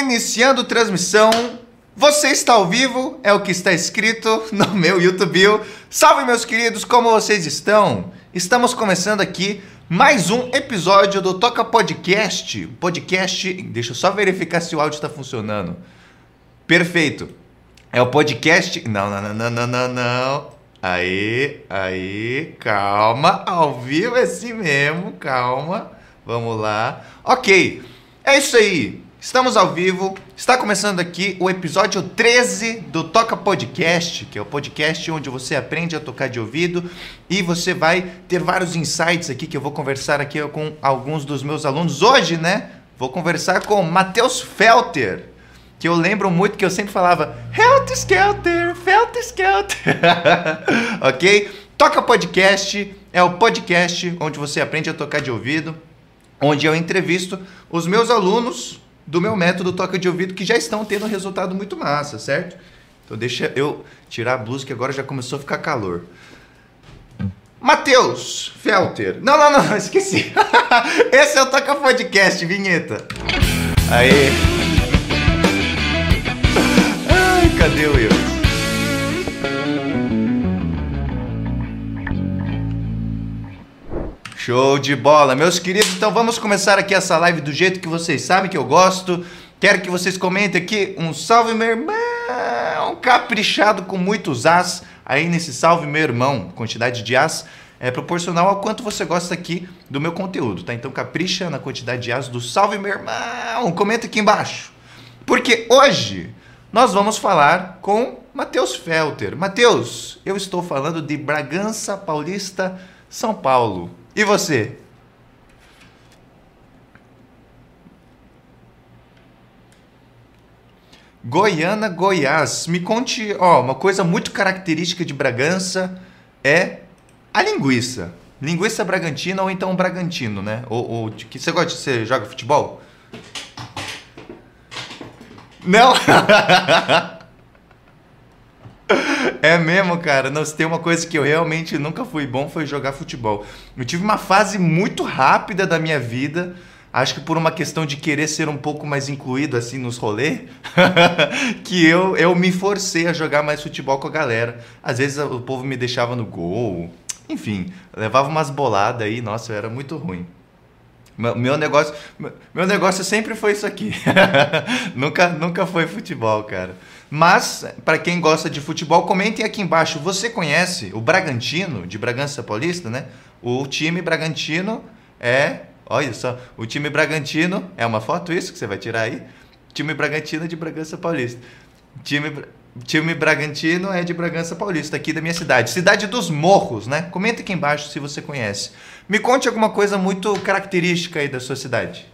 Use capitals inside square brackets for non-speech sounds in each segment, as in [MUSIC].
Iniciando transmissão. Você está ao vivo, é o que está escrito no [LAUGHS] meu YouTube. Salve, meus queridos, como vocês estão? Estamos começando aqui mais um episódio do Toca Podcast. Podcast. Deixa eu só verificar se o áudio está funcionando. Perfeito. É o podcast. Não, não, não, não, não, não. Aí, aí, calma. Ao vivo é assim mesmo, calma. Vamos lá. Ok, é isso aí. Estamos ao vivo. Está começando aqui o episódio 13 do Toca Podcast, que é o podcast onde você aprende a tocar de ouvido e você vai ter vários insights aqui que eu vou conversar aqui com alguns dos meus alunos hoje, né? Vou conversar com Matheus Felter, que eu lembro muito que eu sempre falava Helter Skelter, Felter Skelter. [LAUGHS] ok? Toca Podcast é o podcast onde você aprende a tocar de ouvido onde eu entrevisto os meus alunos do meu método toca de ouvido que já estão tendo um resultado muito massa, certo? Então deixa eu tirar a blusa que agora já começou a ficar calor. Matheus Felter. Não, não, não, esqueci. [LAUGHS] Esse é o Toca Podcast, vinheta. Aí. Ai, cadê o eu? Show de bola, meus queridos. Então vamos começar aqui essa live do jeito que vocês sabem que eu gosto. Quero que vocês comentem aqui um salve, meu irmão, caprichado com muitos as aí nesse salve, meu irmão. Quantidade de as é proporcional ao quanto você gosta aqui do meu conteúdo, tá? Então capricha na quantidade de as do salve, meu irmão. Comenta aqui embaixo. Porque hoje nós vamos falar com Matheus Felter. Matheus, eu estou falando de Bragança Paulista, São Paulo. E você? Goiânia, Goiás. Me conte, ó, uma coisa muito característica de Bragança é a linguiça. Linguiça Bragantina ou então Bragantino, né? Ou, ou que você gosta de você joga futebol? Não. [LAUGHS] [LAUGHS] É mesmo, cara. Não, se tem uma coisa que eu realmente nunca fui bom foi jogar futebol. Eu tive uma fase muito rápida da minha vida, acho que por uma questão de querer ser um pouco mais incluído assim nos rolês, [LAUGHS] que eu, eu me forcei a jogar mais futebol com a galera. Às vezes o povo me deixava no gol, enfim, levava umas boladas aí, nossa, eu era muito ruim. Meu negócio, meu negócio sempre foi isso aqui. [LAUGHS] nunca, nunca foi futebol, cara. Mas, para quem gosta de futebol, comentem aqui embaixo. Você conhece o Bragantino, de Bragança Paulista, né? O time Bragantino é. Olha só, o time Bragantino. É uma foto isso que você vai tirar aí? Time Bragantino de Bragança Paulista. Time, time Bragantino é de Bragança Paulista, aqui da minha cidade. Cidade dos Morros, né? Comenta aqui embaixo se você conhece. Me conte alguma coisa muito característica aí da sua cidade.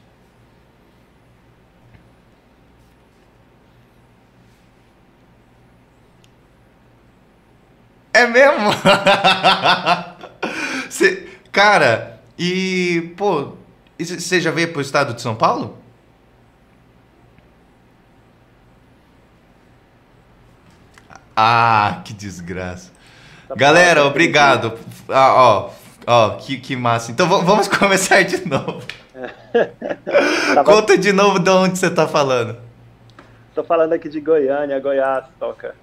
É mesmo? [LAUGHS] Cê, cara, e, pô, você já veio pro estado de São Paulo? Ah, que desgraça. Tá Galera, bom, obrigado. Ah, ó, ó, que, que massa. Então vamos [LAUGHS] começar de novo. [LAUGHS] tá Conta de novo de onde você tá falando. Tô falando aqui de Goiânia, Goiás, toca.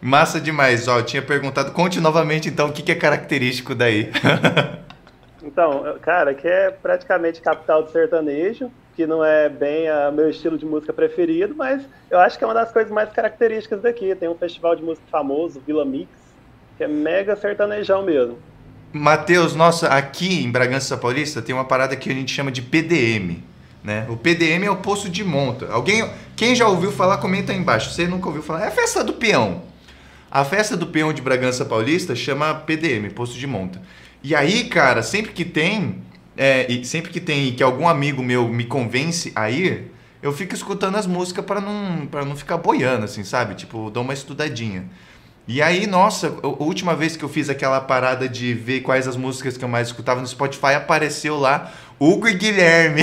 Massa demais. Ó, eu tinha perguntado, conte novamente então o que, que é característico daí. [LAUGHS] então, cara, que é praticamente capital do sertanejo, que não é bem o meu estilo de música preferido, mas eu acho que é uma das coisas mais características daqui. Tem um festival de música famoso, Vila Mix, que é mega sertanejão mesmo. Matheus, nossa, aqui em Bragança Paulista tem uma parada que a gente chama de PDM. Né? O PDM é o poço de monta. Alguém, quem já ouviu falar, comenta aí embaixo. Você nunca ouviu falar? É a festa do peão. A festa do peão de Bragança Paulista chama PDM, Posto de Monta. E aí, cara, sempre que tem, é, e sempre que tem que algum amigo meu me convence a ir, eu fico escutando as músicas para não, pra não ficar boiando, assim, sabe? Tipo, dou uma estudadinha. E aí, nossa, a última vez que eu fiz aquela parada de ver quais as músicas que eu mais escutava no Spotify, apareceu lá Hugo e Guilherme.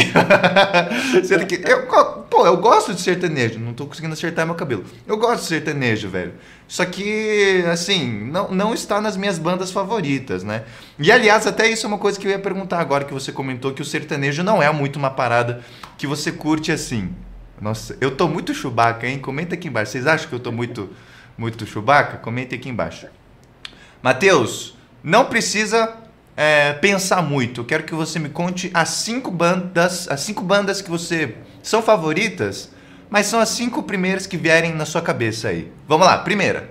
[LAUGHS] Sendo que eu, pô, eu gosto de sertanejo, não tô conseguindo acertar meu cabelo. Eu gosto de sertanejo, velho. Só que, assim, não, não está nas minhas bandas favoritas, né? E aliás, até isso é uma coisa que eu ia perguntar agora que você comentou que o sertanejo não é muito uma parada que você curte assim. Nossa, eu tô muito Chewbacca, hein? Comenta aqui embaixo. Vocês acham que eu tô muito, muito Chewbacca? Comenta aqui embaixo. Matheus, não precisa é, pensar muito. Eu quero que você me conte as cinco bandas, as cinco bandas que você são favoritas, mas são as cinco primeiras que vierem na sua cabeça aí. Vamos lá, primeira.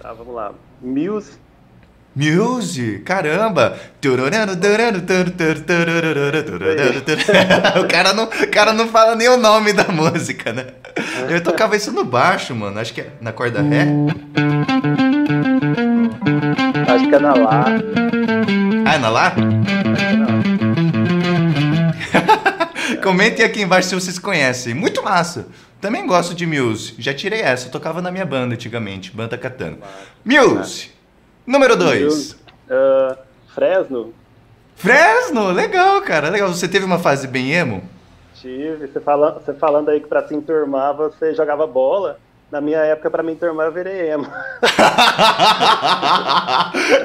Tá, vamos lá. Muse. Muse, caramba! [LAUGHS] o cara não, o cara não fala nem o nome da música, né? Eu tocava isso no baixo, mano. Acho que é na corda ré. Acho que é na Lá. Ah, é na Lá? [LAUGHS] Comentem aqui embaixo se vocês conhecem. Muito massa. Também gosto de Muse. Já tirei essa. Eu tocava na minha banda antigamente, Banda Katana. Muse. Número 2. Uh, Fresno. Fresno, legal, cara. Legal. Você teve uma fase bem emo? Tive. Você falando, você falando aí que pra se enturmar você jogava bola. Na minha época, pra me enturmar, eu virei emo. [LAUGHS]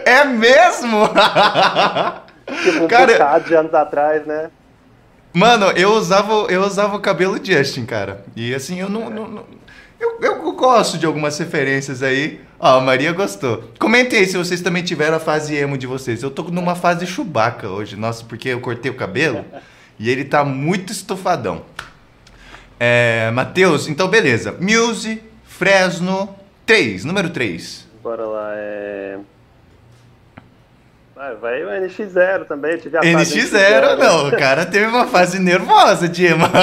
é mesmo? [LAUGHS] tipo, um cara... bocado de anos atrás, né? Mano, eu usava, eu usava o cabelo Justin, cara. E assim, eu não. não, não eu, eu gosto de algumas referências aí. Ó, a Maria gostou. Comentem aí se vocês também tiveram a fase emo de vocês. Eu tô numa fase chubaca hoje, nossa, porque eu cortei o cabelo [LAUGHS] e ele tá muito estufadão. É, Matheus, então beleza. Muse, Fresno, 3, número 3. Bora lá, é. Vai, vai o NX0 também. Tive a NX0, não, o cara teve uma fase nervosa, Dima. [LAUGHS]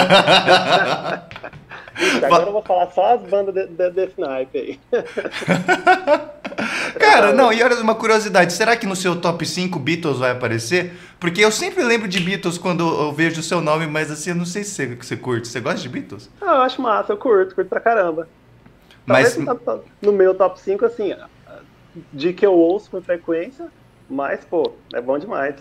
agora eu vou falar só as bandas de, de, desse naipe aí. [LAUGHS] Cara, não, e olha uma curiosidade, será que no seu top 5 Beatles vai aparecer? Porque eu sempre lembro de Beatles quando eu vejo o seu nome, mas assim, eu não sei se você, você curte. Você gosta de Beatles? Ah, eu acho massa, eu curto, curto pra caramba. Mas... no meu top 5, assim, de que eu ouço com frequência, mas, pô, é bom demais.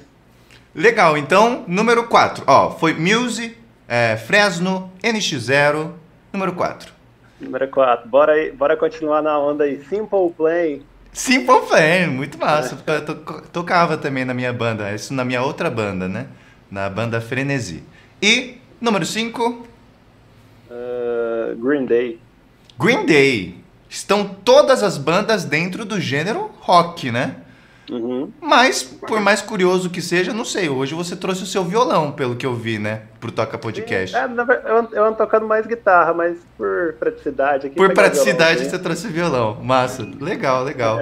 Legal, então, número 4. Ó, foi Muse, é, Fresno, NX0, número 4. Número 4. Bora, aí, bora continuar na onda aí. Simple Plan. Simple Plan, muito massa. Eu tocava também na minha banda, isso na minha outra banda, né? Na banda Frenesi. E, número 5? Uh, Green Day. Green Day. Estão todas as bandas dentro do gênero rock, né? Uhum. Mas, por mais curioso que seja, não sei. Hoje você trouxe o seu violão, pelo que eu vi, né? Pro Toca Podcast. É, eu, eu ando tocando mais guitarra, mas por praticidade aqui. Por praticidade você trouxe violão. Massa. Legal, legal.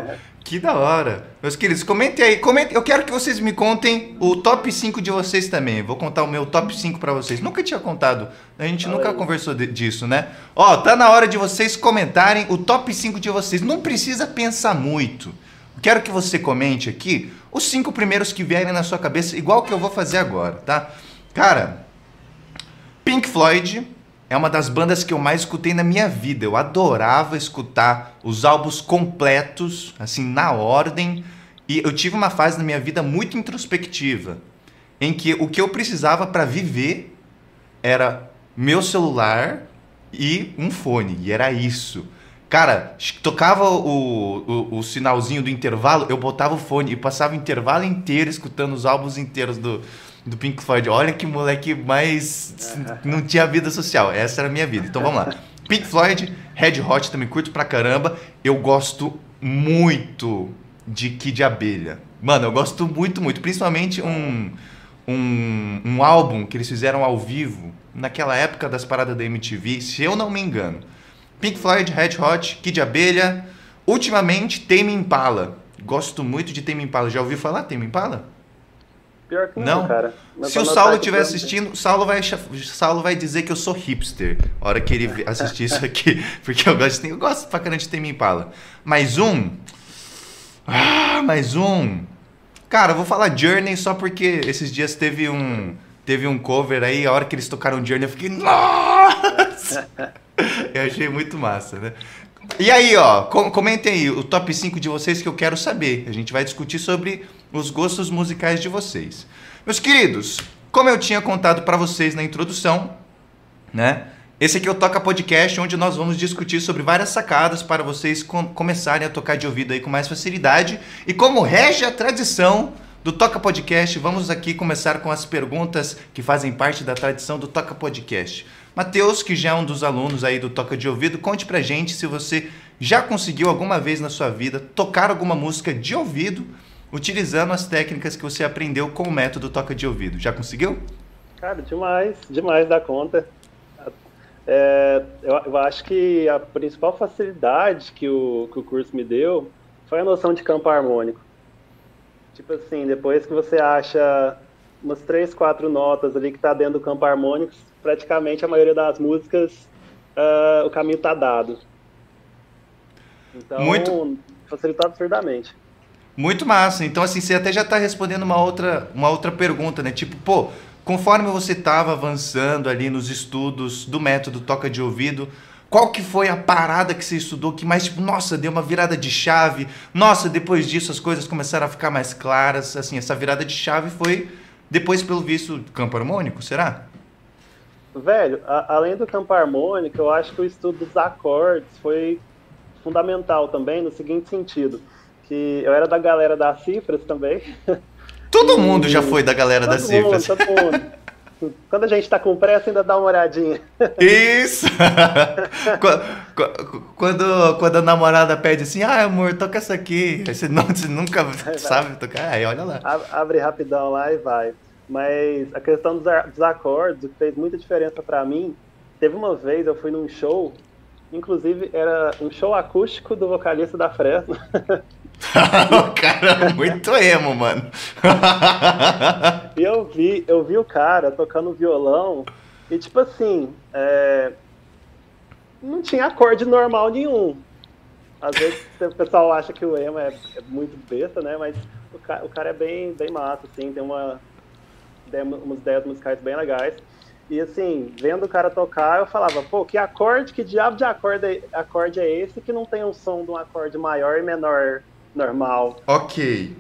Que da hora. Meus queridos, comentem aí. Comentem. Eu quero que vocês me contem o top 5 de vocês também. Vou contar o meu top 5 para vocês. Nunca tinha contado. A gente nunca conversou de, disso, né? Ó, tá na hora de vocês comentarem o top 5 de vocês. Não precisa pensar muito. Quero que você comente aqui os cinco primeiros que vierem na sua cabeça, igual que eu vou fazer agora, tá? Cara, Pink Floyd é uma das bandas que eu mais escutei na minha vida. Eu adorava escutar os álbuns completos, assim, na ordem. E eu tive uma fase na minha vida muito introspectiva, em que o que eu precisava para viver era meu celular e um fone. E era isso. Cara, tocava o, o, o, sinalzinho do intervalo, eu botava o fone e passava o intervalo inteiro escutando os álbuns inteiros do, do Pink Floyd. Olha que moleque mais. não tinha vida social. Essa era a minha vida. Então vamos lá. Pink Floyd, Red Hot também curto pra caramba. Eu gosto muito de Kid Abelha. Mano, eu gosto muito, muito. Principalmente um, um, um álbum que eles fizeram ao vivo naquela época das paradas da MTV, se eu não me engano Pink Floyd, Red Hot, Kid Abelha. Ultimamente, Tame Impala. Gosto muito de Tame Impala. Já ouviu falar Tame Impala? Pior que não, não? cara. Se o Saulo estiver assistindo, Saulo vai, Saulo vai dizer que eu sou hipster. A hora que ele assistir isso [LAUGHS] aqui. Porque eu gosto, eu gosto pra caramba de Tame Impala. Mais um. Ah, mais um. Cara, eu vou falar Journey só porque esses dias teve um teve um cover aí, a hora que eles tocaram Journey, eu fiquei, nossa! [LAUGHS] eu achei muito massa, né? E aí, ó, comentem aí o top 5 de vocês que eu quero saber. A gente vai discutir sobre os gostos musicais de vocês. Meus queridos, como eu tinha contado para vocês na introdução, né? Esse aqui é o Toca Podcast, onde nós vamos discutir sobre várias sacadas para vocês com começarem a tocar de ouvido aí com mais facilidade. E como rege a tradição do Toca Podcast, vamos aqui começar com as perguntas que fazem parte da tradição do Toca Podcast. Matheus, que já é um dos alunos aí do Toca de Ouvido, conte pra gente se você já conseguiu alguma vez na sua vida tocar alguma música de ouvido utilizando as técnicas que você aprendeu com o método Toca de Ouvido. Já conseguiu? Cara, demais, demais da conta. É, eu, eu, acho que a principal facilidade que o, que o curso me deu foi a noção de campo harmônico. Tipo assim, depois que você acha umas três, quatro notas ali que está dentro do campo harmônico, praticamente a maioria das músicas uh, o caminho está dado. Então, Muito... facilitou absurdamente. Muito massa. Então, assim, você até já está respondendo uma outra, uma outra pergunta, né? Tipo, pô, conforme você estava avançando ali nos estudos do método toca de ouvido, qual que foi a parada que você estudou que mais, tipo, nossa, deu uma virada de chave? Nossa, depois disso as coisas começaram a ficar mais claras. Assim, essa virada de chave foi depois, pelo visto, campo harmônico, será? Velho, a, além do campo harmônico, eu acho que o estudo dos acordes foi fundamental também no seguinte sentido, que eu era da galera das cifras também. Todo e... mundo já foi da galera todo das mundo, cifras. Todo mundo. Quando a gente tá com pressa, ainda dá uma olhadinha. Isso! [LAUGHS] quando, quando a namorada pede assim, ah, amor, toca essa aqui. Aí você, não, você nunca vai, sabe vai. tocar, aí olha lá. Abre rapidão lá e vai. Mas a questão dos, dos acordes, o que fez muita diferença para mim, teve uma vez eu fui num show, inclusive era um show acústico do vocalista da Fresno. [LAUGHS] [LAUGHS] o cara é muito emo, mano. e eu vi, eu vi o cara tocando violão e tipo assim, é... não tinha acorde normal nenhum. Às vezes [LAUGHS] o pessoal acha que o emo é, é muito besta, né? Mas o cara, o cara, é bem, bem massa, assim, tem uma, umas ideias musicais bem legais. E assim, vendo o cara tocar, eu falava, pô, que acorde, que diabo de acorde, é, acorde é esse que não tem um som de um acorde maior e menor normal. Ok.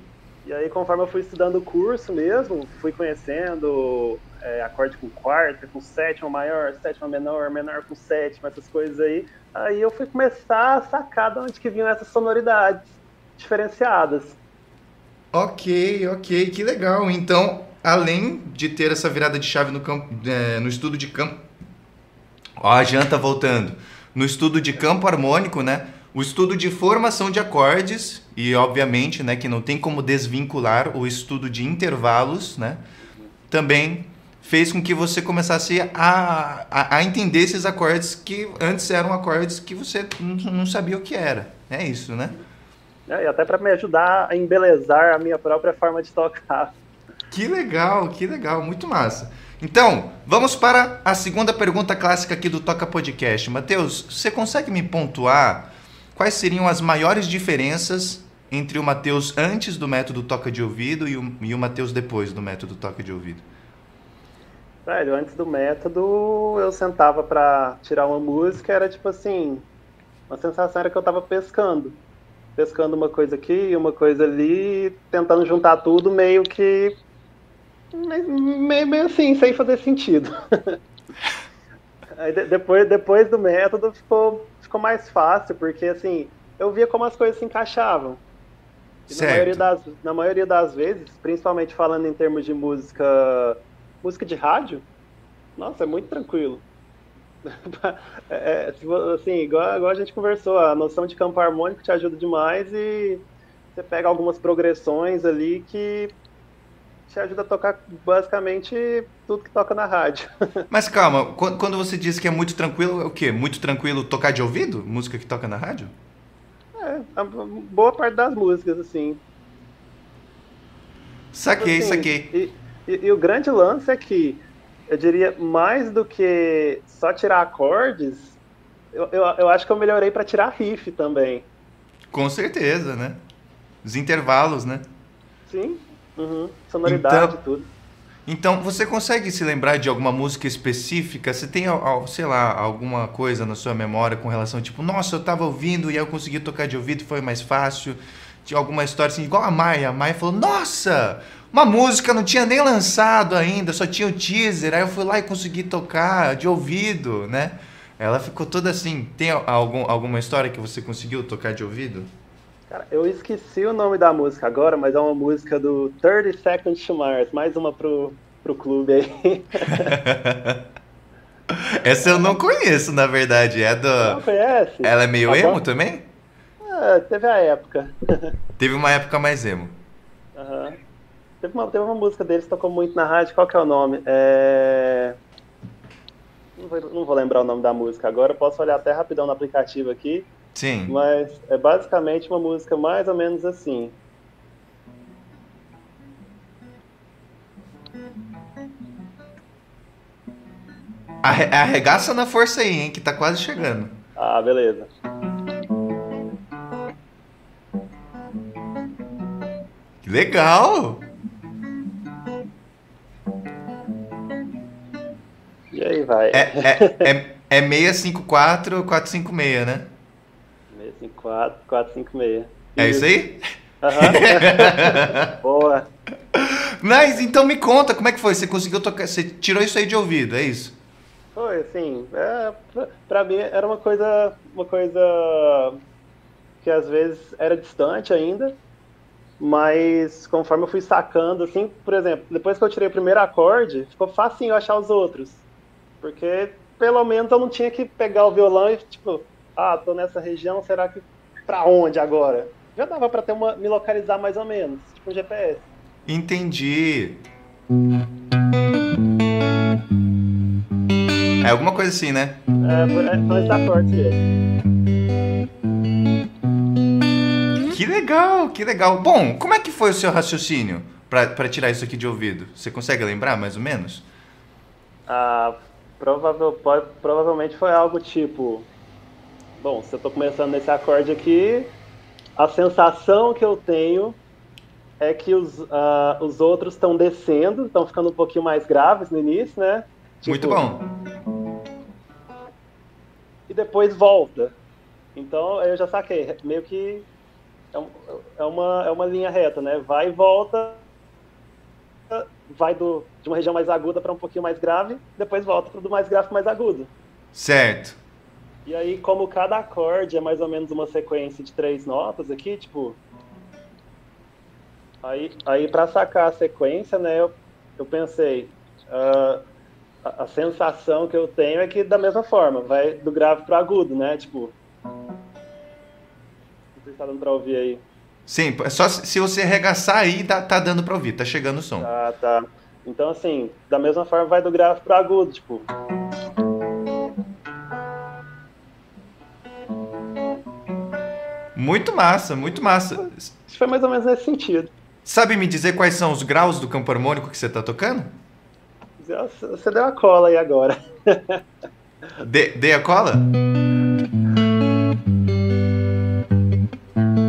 E aí, conforme eu fui estudando o curso mesmo, fui conhecendo é, acorde com quarta, com sétima maior, sétima menor, menor com sétima, essas coisas aí. Aí eu fui começar a sacar de onde que vinham essas sonoridades diferenciadas. Ok, ok, que legal. Então, além de ter essa virada de chave no, campo, é, no estudo de campo. Ó, a janta voltando. No estudo de campo harmônico, né? O estudo de formação de acordes e, obviamente, né, que não tem como desvincular o estudo de intervalos, né, também fez com que você começasse a, a, a entender esses acordes que antes eram acordes que você não sabia o que era. É isso, né? É, e até para me ajudar a embelezar a minha própria forma de tocar. Que legal, que legal, muito massa. Então, vamos para a segunda pergunta clássica aqui do Toca Podcast. Matheus, você consegue me pontuar quais seriam as maiores diferenças entre o Mateus antes do método toca de ouvido e o, e o Mateus depois do método toca de ouvido? Velho, antes do método, eu sentava para tirar uma música, era tipo assim, uma sensação era que eu tava pescando. Pescando uma coisa aqui, uma coisa ali, tentando juntar tudo meio que. meio, meio assim, sem fazer sentido. [LAUGHS] Aí depois, depois do método ficou, ficou mais fácil, porque assim, eu via como as coisas se encaixavam. Na maioria, das, na maioria das vezes, principalmente falando em termos de música, música de rádio, nossa, é muito tranquilo. [LAUGHS] é, assim, igual, igual a gente conversou, a noção de campo harmônico te ajuda demais e você pega algumas progressões ali que te ajuda a tocar basicamente tudo que toca na rádio. [LAUGHS] Mas calma, quando você diz que é muito tranquilo, é o quê? Muito tranquilo tocar de ouvido? Música que toca na rádio? É, a boa parte das músicas, assim. Saquei, assim, saquei. E, e, e, o grande lance é que, eu diria, mais do que só tirar acordes, eu, eu, eu acho que eu melhorei para tirar riff também. Com certeza, né? Os intervalos, né? Sim, uhum. sonoridade então, tudo. Então, você consegue se lembrar de alguma música específica? Você tem, sei lá, alguma coisa na sua memória com relação, tipo, nossa, eu tava ouvindo e eu consegui tocar de ouvido foi mais fácil? Tinha alguma história assim, igual a Maia. A Maia falou, nossa, uma música não tinha nem lançado ainda, só tinha o teaser. Aí eu fui lá e consegui tocar de ouvido, né? Ela ficou toda assim. Tem algum, alguma história que você conseguiu tocar de ouvido? Cara, eu esqueci o nome da música agora, mas é uma música do 30 Seconds to Mars, mais uma pro, pro clube aí. [LAUGHS] Essa eu não conheço, na verdade. É do. Não conhece? Ela é meio Tá bom. emo também? É, teve a época. [LAUGHS] Teve uma época mais emo. Aham. Teve, uma, teve uma música deles que tocou muito na rádio, qual que é o nome? É... Não, vou, não vou lembrar o nome da música agora, posso olhar até rapidão no aplicativo aqui, Sim. mas é basicamente uma música mais ou menos assim. Arre- Arregaça na força aí, hein? Que tá quase chegando. Ah, beleza. Que legal! E aí vai. É, é, é, é 654 456, né? 654, 456. É isso aí? [LAUGHS] Boa. Mas então me conta, como é que foi? Você conseguiu tocar. Você tirou isso aí de ouvido, é isso? Foi, assim, é, pra, pra mim era uma coisa, uma coisa que às vezes era distante ainda, mas conforme eu fui sacando, assim, por exemplo, depois que eu tirei o primeiro acorde, ficou facinho achar os outros, porque pelo menos eu não tinha que pegar o violão e, tipo, ah, tô nessa região, será que pra onde agora? Já dava pra ter uma, me localizar mais ou menos, tipo um GPS. Entendi. É alguma coisa assim, né? É, esses acordes mesmo. Que legal, que legal. Bom, como é que foi o seu raciocínio pra pra tirar isso aqui de ouvido? Você consegue lembrar, mais ou menos? Ah, provável, provavelmente foi algo tipo. Bom, se eu tô começando nesse acorde aqui, a sensação que eu tenho é que os, ah, os outros estão descendo, estão ficando um pouquinho mais graves no início, né? Tipo, Muito bom. E depois volta. Então eu já saquei, meio que é, é uma, é uma linha reta, né? Vai e volta, vai do, de uma região mais aguda para um pouquinho mais grave, depois volta para do mais grave para mais agudo. Certo. E aí, como cada acorde é mais ou menos uma sequência de três notas aqui, tipo. Aí, aí para sacar a sequência, né, eu, eu pensei. ah, a, a sensação que eu tenho é que da mesma forma, vai do grave pro agudo, né? Tipo. Não sei se tá dando pra ouvir aí. Sim, é só se se você arregaçar aí, tá, tá dando pra ouvir, tá chegando o som. Ah, tá. Então, assim, da mesma forma vai do grave pro agudo, tipo. Muito massa, muito massa. Que foi mais ou menos nesse sentido. Sabe me dizer quais são os graus do campo harmônico que você tá tocando? Você deu a cola aí agora. Dê, dê a cola?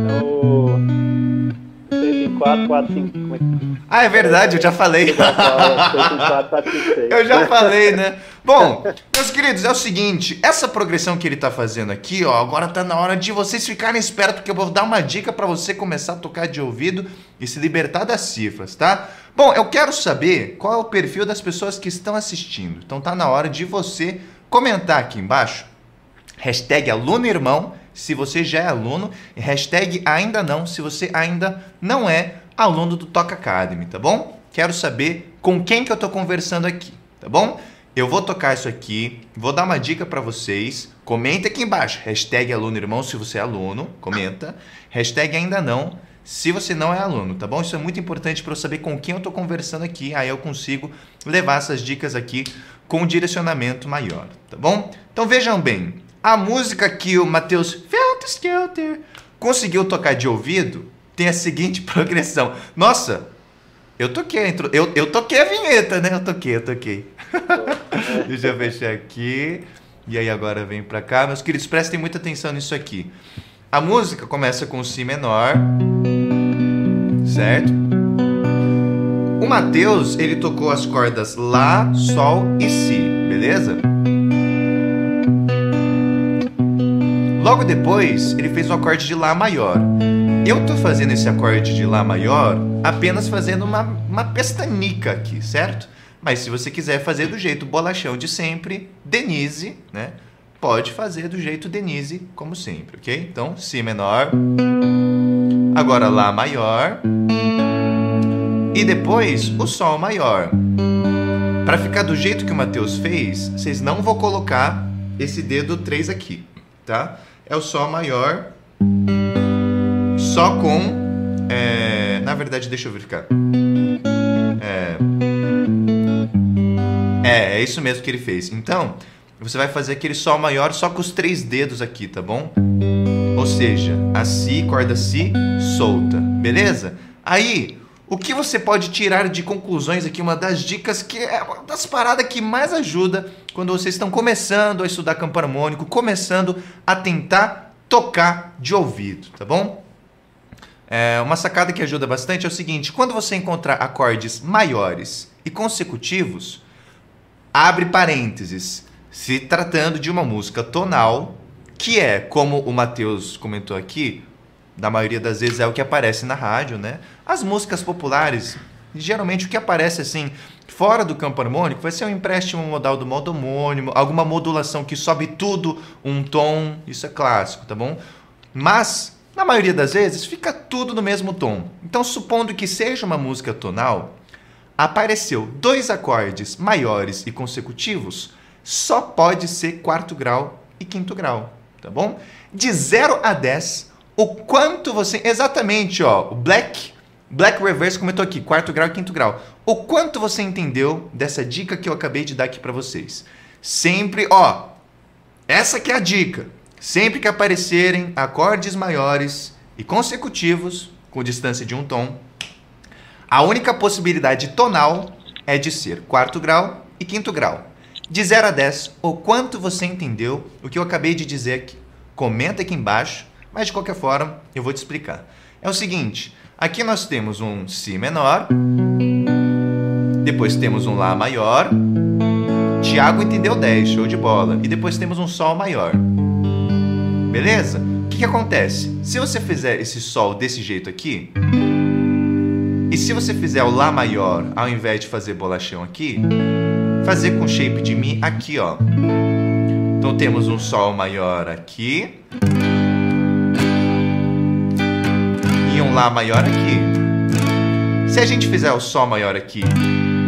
É o 6 em 4, 4, 5. Como é que Ah, é verdade, eu já falei. 6 em 4, 4, 5, 6. Eu já falei, né? Bom, meus queridos, é o seguinte, essa progressão que ele tá fazendo aqui, ó, agora tá na hora de vocês ficarem espertos, porque eu vou dar uma dica pra você começar a tocar de ouvido e se libertar das cifras, tá? Bom, eu quero saber qual é o perfil das pessoas que estão assistindo. Então tá na hora de você comentar aqui embaixo. Hashtag aluno irmão, se você já é aluno, e hashtag ainda não, se você ainda não é aluno do Toca Academy, tá bom? Quero saber com quem que eu tô conversando aqui, tá bom? Eu vou tocar isso aqui, vou dar uma dica pra vocês. Comenta aqui embaixo, hashtag aluno irmão, se você é aluno, comenta. Hashtag ainda não, se você não é aluno, tá bom? Isso é muito importante para eu saber com quem eu tô conversando aqui, aí eu consigo levar essas dicas aqui com um direcionamento maior, tá bom? Então vejam bem, a música que o Matheus Felter Skelter conseguiu tocar de ouvido tem a seguinte [LAUGHS] progressão. Nossa, eu toquei, eu, eu toquei a vinheta, né? Eu toquei, eu toquei. Deixa eu fechar aqui. E aí agora vem pra cá. Meus queridos, prestem muita atenção nisso aqui. A música começa com Si menor, certo? O Matheus, ele tocou as cordas Lá, Sol e Si, beleza? Logo depois, ele fez o acorde de Lá maior. Eu tô fazendo esse acorde de Lá maior apenas fazendo uma, uma pestanica aqui, certo? Mas se você quiser fazer do jeito bolachão de sempre, Denise, né? Pode fazer do jeito Denise, como sempre, ok? Então, Si menor. Agora Lá maior. E depois o Sol maior. Para ficar do jeito que o Matheus fez, vocês não vão colocar esse dedo 3 aqui, tá? É o Sol maior, só com. É, na verdade, deixa eu verificar. É, é, é isso mesmo que ele fez. Então, você vai fazer aquele Sol maior só com os três dedos aqui, tá bom? Ou seja, a Si, corda Si, solta, beleza? Aí, o que você pode tirar de conclusões aqui, uma das dicas que é uma das paradas que mais ajuda quando vocês estão começando a estudar campo harmônico, começando a tentar tocar de ouvido, tá bom? É, uma sacada que ajuda bastante é o seguinte: quando você encontrar acordes maiores e consecutivos, abre parênteses, se tratando de uma música tonal, que é, como o Matheus comentou aqui, na maioria das vezes é o que aparece na rádio, né? As músicas populares, geralmente o que aparece assim, fora do campo harmônico, vai ser um empréstimo modal do modo homônimo, alguma modulação que sobe tudo um tom, isso é clássico, tá bom? Mas, na maioria das vezes, fica tudo no mesmo tom. Então, supondo que seja uma música tonal, apareceu dois acordes maiores e consecutivos, só pode ser quarto grau e quinto grau, tá bom? De 0 a 10, o quanto você. Exatamente, ó. O Black. Black Reverse comentou aqui, quarto grau e quinto grau. O quanto você entendeu dessa dica que eu acabei de dar aqui para vocês? Sempre, ó. Essa que é a dica. Sempre que aparecerem acordes maiores e consecutivos, com distância de um tom, a única possibilidade tonal é de ser quarto grau e quinto grau. De 0 a 10, o quanto você entendeu o que eu acabei de dizer aqui? Comenta aqui embaixo mas de qualquer forma, eu vou te explicar. É o seguinte, aqui nós temos um Si menor, depois temos um Lá maior, Tiago entendeu 10, show de bola, e depois temos um Sol maior. Beleza? O que, que acontece? Se você fizer esse Sol desse jeito aqui, e se você fizer o Lá maior ao invés de fazer bolachão aqui, fazer com shape de Mi aqui, ó. Então temos um Sol maior aqui, um Lá maior aqui. Se a gente fizer o Sol maior aqui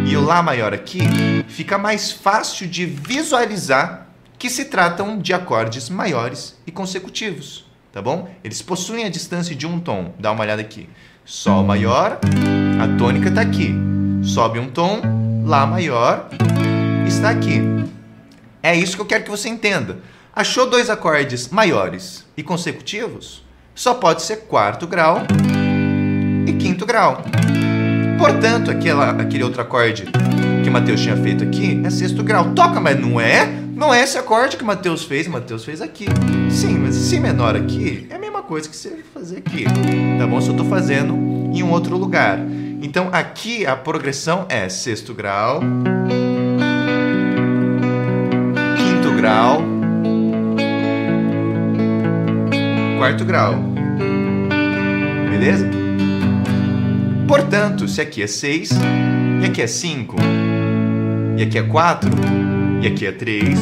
e o Lá maior aqui, fica mais fácil de visualizar que se tratam de acordes maiores e consecutivos, tá bom? Eles possuem a distância de um tom. Dá uma olhada aqui. Sol maior, a tônica está aqui. Sobe um tom, Lá maior está aqui. É isso que eu quero que você entenda. Achou dois acordes maiores e consecutivos? só pode ser quarto grau e quinto grau. Portanto, aquela, aquele outro acorde que o Mateus tinha feito aqui é sexto grau. Toca, mas não é? Não é esse acorde que Mateus fez, Mateus fez aqui. Sim, mas Si menor aqui é a mesma coisa que você fazer aqui. Tá bom? Só estou fazendo em um outro lugar. Então aqui a progressão é sexto grau, quinto grau, quarto grau. Beleza? Portanto, se aqui é 6, e aqui é 5, e aqui é 4, e aqui é 3,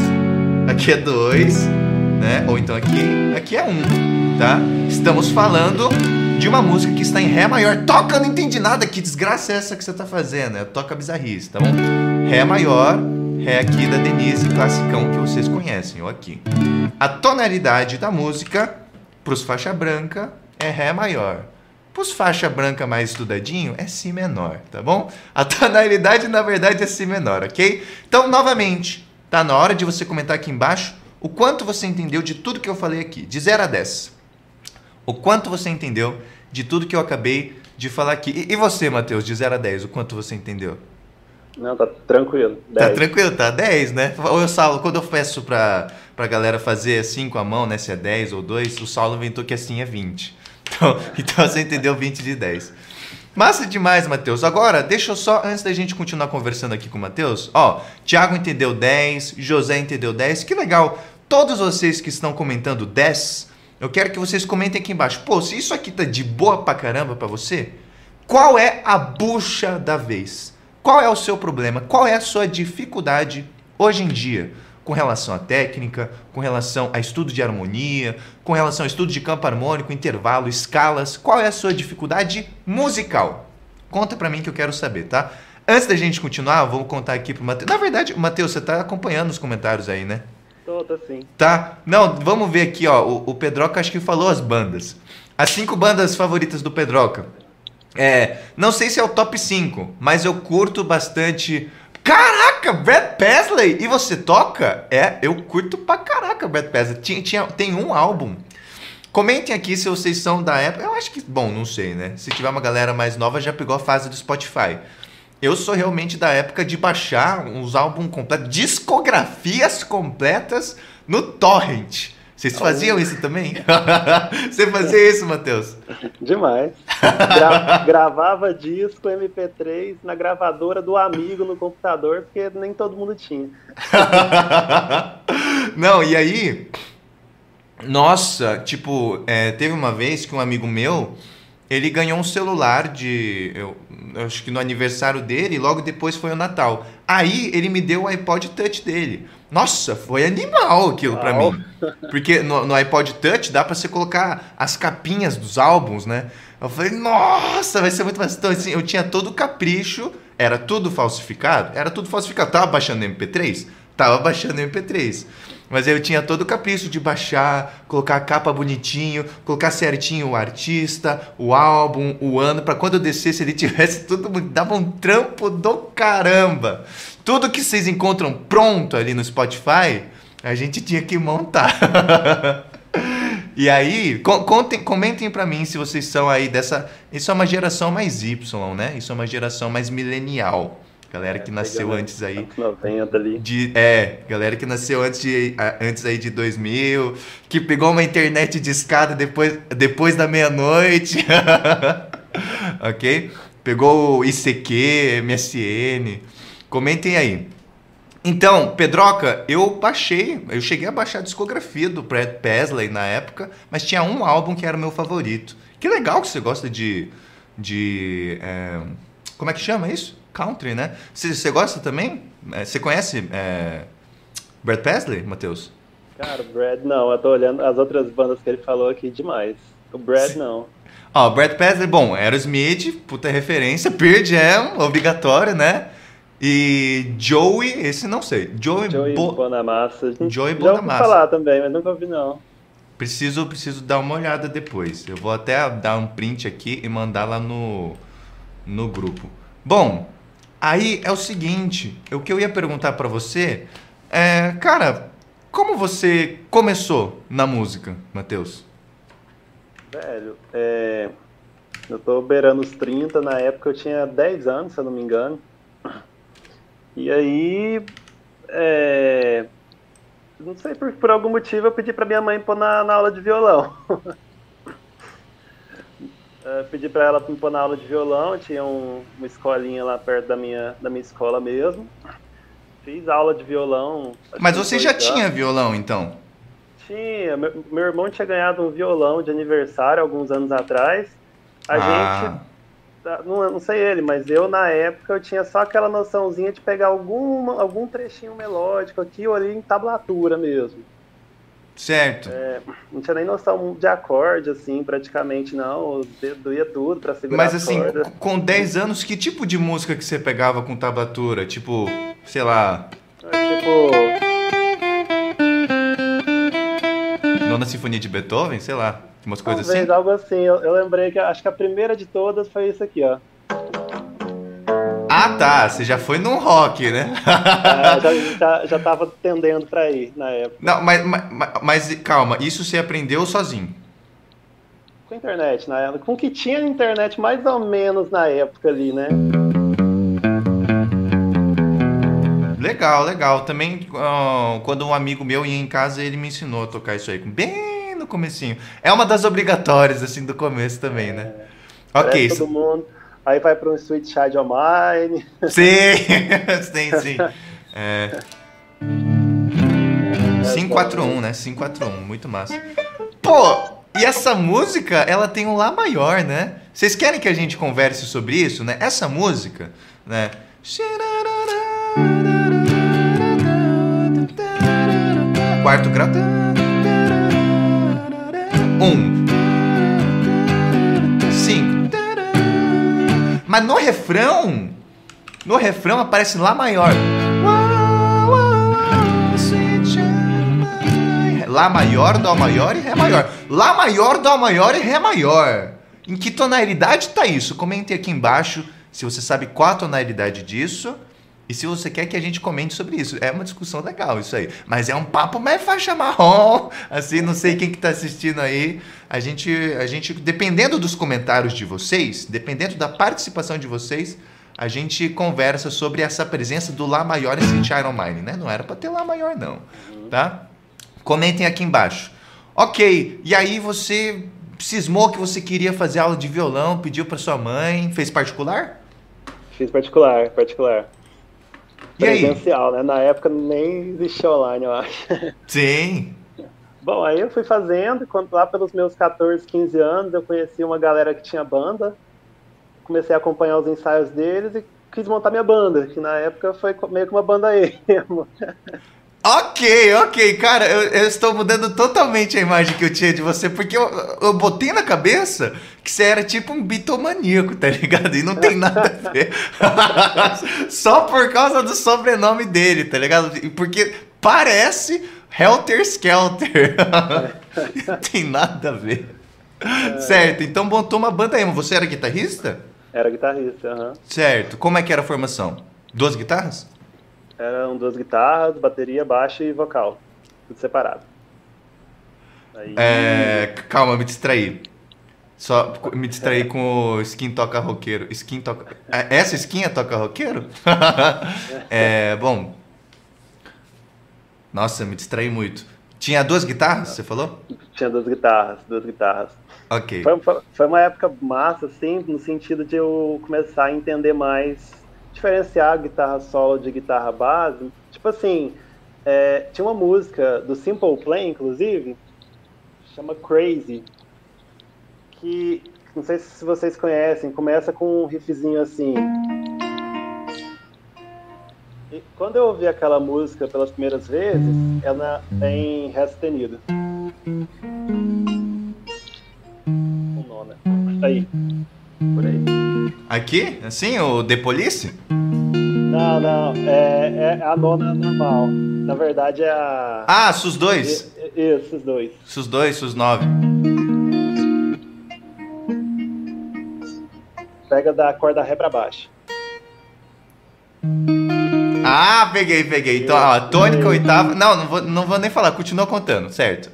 aqui é 2, né? Ou então aqui, aqui é 1, tá? Estamos falando de uma música que está em Ré maior. Toca, não entendi nada, que desgraça é essa que você está fazendo? É toca bizarrice, tá bom? Ré maior, Ré aqui da Denise, classicão que vocês conhecem, ou aqui. A tonalidade da música para os faixa branca é Ré maior. Para os faixa branca mais estudadinho é Si menor, tá bom? A tonalidade na verdade é Si menor, ok? Então, novamente, tá na hora de você comentar aqui embaixo o quanto você entendeu de tudo que eu falei aqui, de 0 a 10. O quanto você entendeu de tudo que eu acabei de falar aqui. E, você, Matheus, de 0 a 10, o quanto você entendeu? Não, tá tranquilo. 10. Tá tranquilo, tá 10, né? O Saulo, quando eu peço pra, pra galera fazer assim com a mão, né? Se é 10 ou 2, o Saulo inventou que assim é 20. Então, [LAUGHS] então você entendeu 20 de 10. Massa demais, Matheus. Agora, deixa eu só, antes da gente continuar conversando aqui com o Matheus, ó, Thiago entendeu 10, José entendeu 10, que legal. Todos vocês que estão comentando 10, eu quero que vocês comentem aqui embaixo. Pô, se isso aqui tá de boa pra caramba pra você, qual é a bucha da vez? Qual é o seu problema? Qual é a sua dificuldade hoje em dia? Com relação à técnica, com relação a estudo de harmonia, com relação a estudo de campo harmônico, intervalo, escalas. Qual é a sua dificuldade musical? Conta para mim que eu quero saber, tá? Antes da gente continuar, vamos contar aqui pro Matheus. Na verdade, Matheus, você tá acompanhando os comentários aí, né? Tô, tô sim. Tá? Não, vamos ver aqui, ó. O, o Pedroca acho que falou as bandas. As cinco bandas favoritas do Pedroca. É, não sei se é o top 5, mas eu curto bastante. Caraca, Brad Paisley! E você toca? É, eu curto pra caraca Brad Paisley. Tinha, tinha, tem um álbum. Comentem aqui se vocês são da época. Eu acho que, bom, não sei, né? Se tiver uma galera mais nova, já pegou a fase do Spotify. Eu sou realmente da época de baixar uns álbuns completos, discografias completas no Torrent. Vocês faziam isso também? [LAUGHS] Você fazia isso, Matheus? Demais. Gra [LAUGHS] gravava disco MP3 na gravadora do amigo no computador, porque nem todo mundo tinha. [LAUGHS] Não, e aí. Nossa, tipo, é, teve uma vez que um amigo meu ele ganhou um celular de. Eu, acho que no aniversário dele, e logo depois foi o Natal. Aí ele me deu o iPod Touch dele. Nossa, foi animal aquilo para mim. Porque no, no, iPod Touch dá para você colocar as capinhas dos álbuns, né? Eu falei, nossa, vai ser muito mais. Então, assim, eu tinha todo o capricho, era tudo falsificado? Era tudo falsificado. Tava baixando MP3? Tava baixando MP3. Mas eu tinha todo o capricho de baixar, colocar a capa bonitinho, colocar certinho o artista, o álbum, o ano, para quando eu descesse ele [LAUGHS] tivesse tudo, dava um trampo do caramba. Tudo que vocês encontram pronto ali no Spotify, a gente tinha que montar. [LAUGHS] e aí, contem, comentem para mim se vocês são aí dessa. Isso é uma geração mais Y, né? Isso é uma geração mais milenial. Galera é, que nasceu antes aí. 90 ali. De, é, galera que nasceu antes, de, antes aí de 2000, que pegou uma internet de escada depois, depois da meia-noite. [LAUGHS] ok? Pegou o ICQ, MSN. Comentem aí. Então, Pedroca, eu baixei, eu cheguei a baixar a discografia do Brad Paisley na época, mas tinha um álbum que era o meu favorito. Que legal que você gosta de. de é, como é que chama isso? Country, né? Você gosta também? É, você conhece é, Brad Paisley, Matheus? Cara, o Brad não. Eu tô olhando as outras bandas que ele falou aqui demais. O Brad não. Ó, oh, Brad Paisley, bom, Aerosmith, puta referência. Pearl Jam, obrigatório, né? E Joey, esse não sei. Joey, Joey Bo... Bonamassa. Joey Bonamassa. Já ouvi falar também, mas nunca ouvi não. Preciso, preciso dar uma olhada depois. Eu vou até dar um print aqui e mandar lá no, no grupo. Bom, Aí é o seguinte, o que eu ia perguntar para você é, cara, como você começou na música, Matheus? Velho, é, eu tô beirando os 30, na época eu tinha 10 anos, se eu não me engano. E aí, é, não sei por, por algum motivo eu pedi para minha mãe pôr na, na aula de violão. [LAUGHS] Uh, pedi para ela me pôr na aula de violão, tinha um, uma escolinha lá perto da minha, da minha escola mesmo. Fiz aula de violão. Mas você já anos. tinha violão, então? Tinha. Meu, meu, irmão tinha ganhado um violão de aniversário alguns anos atrás. A ah. gente. Tá, não, não sei ele, mas eu na época eu tinha só aquela noçãozinha de pegar alguma, algum trechinho melódico aqui ou ali em tablatura mesmo. Certo. É, não tinha nem noção de acorde, assim, praticamente, não. Doía tudo pra segurar Mas, assim, com 10 anos, que tipo de música que você pegava com tablatura? Tipo, sei lá... É, tipo... Nona Sinfonia de Beethoven, sei lá, umas coisas Talvez, assim? algo assim. Eu, eu lembrei que acho que a primeira de todas foi isso aqui, ó. Ah, tá. Você já foi num rock, né? é, já, já, já tava tendendo pra ir na época. Não, mas, mas, mas calma, isso você aprendeu sozinho? Com a internet na época. Com o que tinha na internet mais ou menos na época ali, né? Legal, legal. Também uh, quando um amigo meu ia em casa, ele me ensinou a tocar isso aí, bem no comecinho. É uma das obrigatórias, assim, do começo também, né? É, ok. Todo mundo Aí vai para um Sweet Child of Mine. Sim, sim, sim. [LAUGHS] É... 541, né? 541, muito massa. Pô, e essa música, ela tem um Lá maior, né? Vocês querem que a gente converse sobre isso, né? Essa música, né? Quarto grau. Um. Mas no refrão, No refrão aparece Lá maior. Lá maior, Dó maior e Ré maior. Lá maior, Dó maior e Ré maior. Em que tonalidade tá isso? Comente aqui embaixo se você sabe qual a tonalidade disso. E se você quer que a gente comente sobre isso, é uma discussão legal isso aí. Mas é um papo mais faixa marrom, [LAUGHS] assim, não sei quem que tá assistindo aí. A gente, a gente, dependendo dos comentários de vocês, dependendo da participação de vocês, a gente conversa sobre essa presença do Lá maior em Saint Iron Mine, né? Não era para ter Lá maior não, tá? Comentem aqui embaixo. Ok, e aí você cismou que você queria fazer aula de violão, pediu para sua mãe, fez particular? Fiz particular, particular. E aí? Presencial, né? Na época nem existia online, eu acho. Sim. Bom, aí eu fui fazendo, quando lá pelos meus 14, 15 anos, eu conheci uma galera que tinha banda, comecei a acompanhar os ensaios deles e quis montar minha banda, que na época foi meio que uma banda emo. [LAUGHS] Ok, ok, cara, eu, eu, estou mudando totalmente a imagem que eu tinha de você, porque eu, eu botei na cabeça que você era tipo um bitomaníaco, tá ligado? E não tem nada a ver. [LAUGHS] Só por causa do sobrenome dele, tá ligado? Porque parece Helter Skelter. [LAUGHS] não tem nada a ver. É. Certo, então montou uma banda emo. Você era guitarrista? Era guitarrista, aham. Uhum. Certo, como é que era a formação? Duas guitarras? Eram duas guitarras, bateria, baixo e vocal. Tudo separado. Aí... É, calma, me distraí. Só me distraí com o skin toca roqueiro. Skin toca. É, essa skin é toca roqueiro? [LAUGHS] é, bom. Nossa, me distraí muito. Tinha duas guitarras, você falou? Tinha duas guitarras, duas guitarras. Ok. Foi, foi, foi uma época massa, assim, no sentido de eu começar a entender mais diferenciar guitarra solo de guitarra base, tipo assim, é, tinha uma música do Simple Plan, inclusive, chama Crazy, que não sei se vocês conhecem, começa com um riffzinho assim. E quando eu ouvi aquela música pelas primeiras vezes, ela tem Ré sustenido. Com nona. Aí. Por aí. Aqui? Assim, o The Police? Não, não. É, é a nona normal. Na verdade é a. Ah, SUS 2? Isso, SUS 2. SUS 2, SUS 9. Pega da corda ré pra baixo. Ah, peguei, peguei. Então, ó, tônica, oitava. Não, não vou, não vou nem falar, continua contando, certo?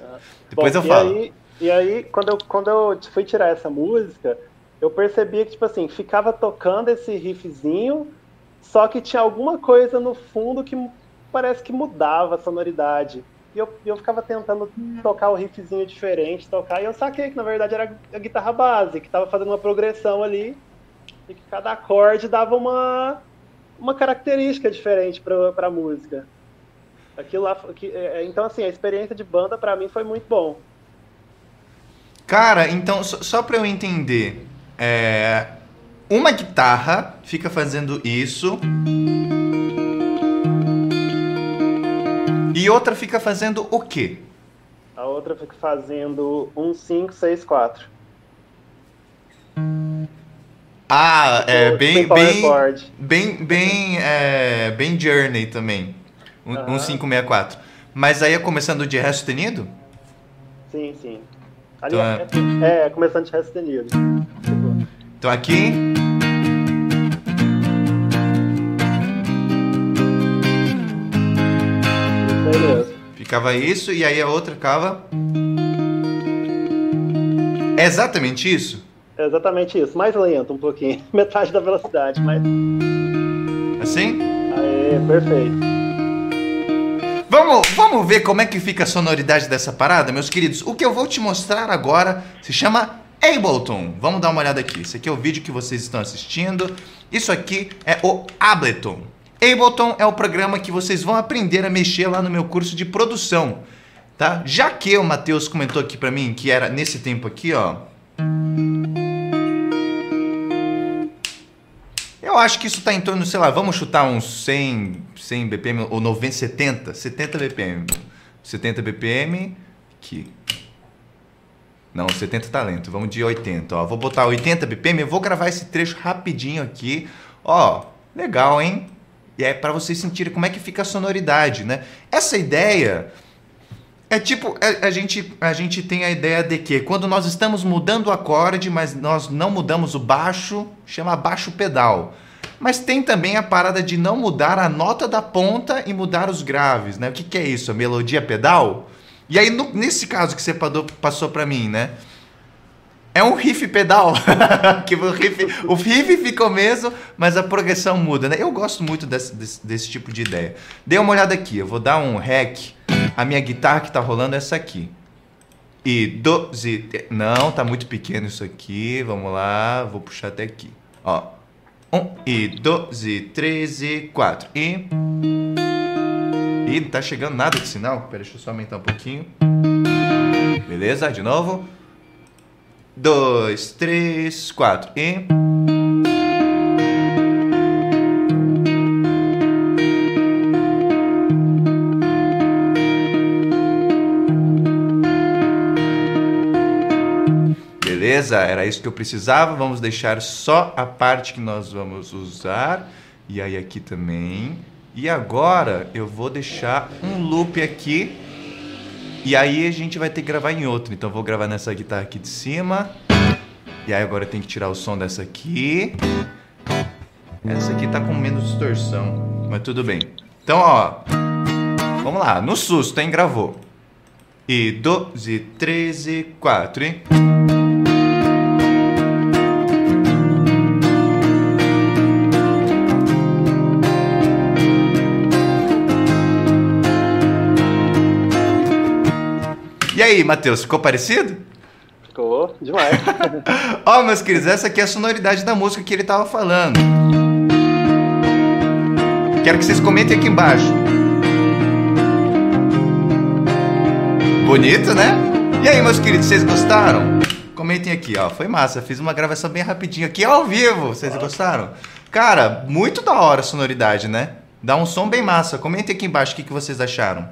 Depois Bom, eu falo. Aí, e aí, quando eu, quando eu fui tirar essa música, eu percebia que, tipo assim, ficava tocando esse riffzinho, só que tinha alguma coisa no fundo que parece que mudava a sonoridade. E eu, eu ficava tentando tocar o riffzinho diferente, tocar, e eu saquei que na verdade era a guitarra base, que estava fazendo uma progressão ali, e que cada acorde dava uma, uma característica diferente para a música. Aquilo lá, que, é, é, então assim, a experiência de banda para mim foi muito bom. Cara, então, só, só para eu entender, é, uma guitarra fica fazendo isso. E outra fica fazendo o quê? A outra fica fazendo um 5, 6, 4. Ah, é bem bem, bem bem é, bem Journey também. Um, uh -huh. um 564. Mas aí é começando de Ré sustenido? Sim, sim. Ali então é, é, é, começando de Ré sustenido. Então aqui. Ficava isso e aí a outra ficava. É exatamente isso? É exatamente isso. Mais lento um pouquinho. [LAUGHS] Metade da velocidade, mas. Assim? Aê, perfeito. Vamos, vamos ver como é que fica a sonoridade dessa parada, meus queridos. O que eu vou te mostrar agora se chama Ableton. Vamos dar uma olhada aqui. Esse aqui é o vídeo que vocês estão assistindo. Isso aqui é o Ableton. Ableton é o programa que vocês vão aprender a mexer lá no meu curso de produção, tá? Já que o Matheus comentou aqui para mim que era nesse tempo aqui, ó. Eu acho que isso tá em torno, sei lá, vamos chutar uns 100, 100 BPM ou 90, 70, 70 BPM. 70 BPM aqui. Não, 70 talento. Vamos de 80. Ó. Vou botar 80 BPM. Eu vou gravar esse trecho rapidinho aqui. Ó, Legal, hein? E é para vocês sentirem como é que fica a sonoridade, né? Essa ideia é tipo, a, é, a, gente, a gente tem a ideia de que quando nós estamos mudando o acorde, mas nós não mudamos o baixo, chama baixo pedal. Mas tem também a parada de não mudar a nota da ponta e mudar os graves, né? O que, que é isso? A melodia pedal? E aí, no, nesse caso que você passou para mim, né? É um riff pedal. [LAUGHS] que o riff, o riff fica o mesmo, mas a progressão muda, né? Eu gosto muito desse, desse, desse tipo de ideia. Dê uma olhada aqui, eu vou dar um rec. A minha guitarra que tá rolando é essa aqui. E do, zi, não, tá muito pequeno isso aqui. Vamos lá, vou puxar até aqui. Ó. Um, e dois, e três, e quatro. E. Não tá chegando nada de sinal. Pera, deixa eu só aumentar um pouquinho. Beleza, de novo dois, três, quatro e. Beleza, era isso que eu precisava. Vamos deixar só a parte que nós vamos usar. E aí aqui também. E agora eu vou deixar um loop aqui e aí a gente vai ter que gravar em outro. Então vou gravar nessa guitarra aqui de cima. E aí agora eu tenho que tirar o som dessa aqui. Essa aqui tá com menos distorção, mas tudo bem. Então, ó, vamos lá, no susto, hein? Gravou. E 12, 13, 4, hein? Aí, Matheus, ficou parecido? Ficou demais. [LAUGHS] Ó, oh, meus queridos, essa aqui é a sonoridade da música que ele tava falando. Quero que vocês comentem aqui embaixo. Bonito, né? E aí, meus queridos, vocês gostaram? Comentem aqui, ó. Foi massa. Fiz uma gravação bem rapidinho aqui ao vivo. Vocês gostaram? Cara, muito da hora a sonoridade, né? Dá um som bem massa. Comentem aqui embaixo o que, que vocês acharam.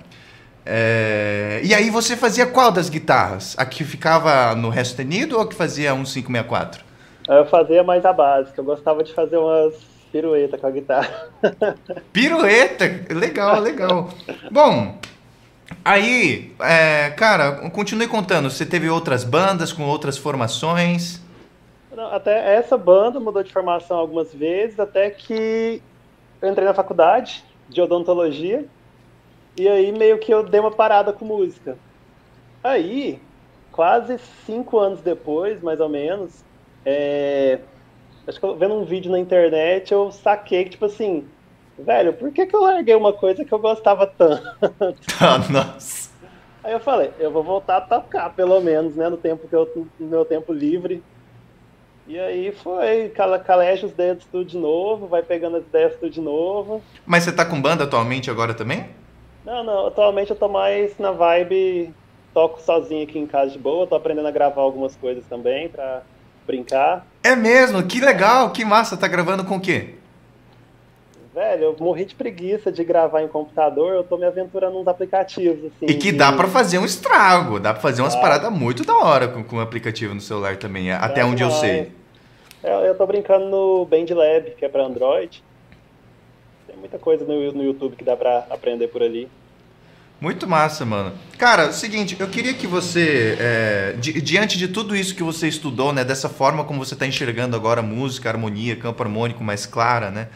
É... E aí você fazia qual das guitarras? A que ficava no resto tenido ou a que fazia 1564? Eu fazia mais a básica. Eu gostava de fazer umas pirueta com a guitarra. [LAUGHS] Pirueta? Legal, legal. Bom, aí, é, cara, continue contando. Você teve outras bandas com outras formações? Não, até essa banda mudou de formação algumas vezes, até que eu entrei na faculdade de odontologia e aí meio que eu dei uma parada com música. Aí, quase cinco anos depois, mais ou menos, é... acho que eu, vendo um vídeo na internet, eu saquei que, tipo assim, velho, por que, que eu larguei uma coisa que eu gostava tanto? [LAUGHS] Ah, nossa. Aí eu falei, eu vou voltar a tocar, pelo menos, né, no tempo que eu, no meu tempo livre. E aí foi, caleja os dedos tudo de novo, vai pegando as ideias tudo de novo. Mas você tá com banda atualmente agora também? Não, não, atualmente eu tô mais na vibe, toco sozinho aqui em casa de boa, tô aprendendo a gravar algumas coisas também pra brincar. É mesmo? Que legal, que massa, tá gravando com o quê? Velho, eu morri de preguiça de gravar em computador, eu tô me aventurando nos aplicativos, assim. E que de... dá para fazer um estrago, dá pra fazer umas ah. paradas muito da hora com, com o aplicativo no celular também, até é, onde eu sei. É, eu tô brincando no BandLab, que é para Android muita coisa no, no YouTube que dá pra aprender por ali. Muito massa, mano. Cara, seguinte, eu queria que você, é, di diante de tudo isso que você estudou, né, dessa forma como você está enxergando agora música, harmonia, campo harmônico mais clara, né?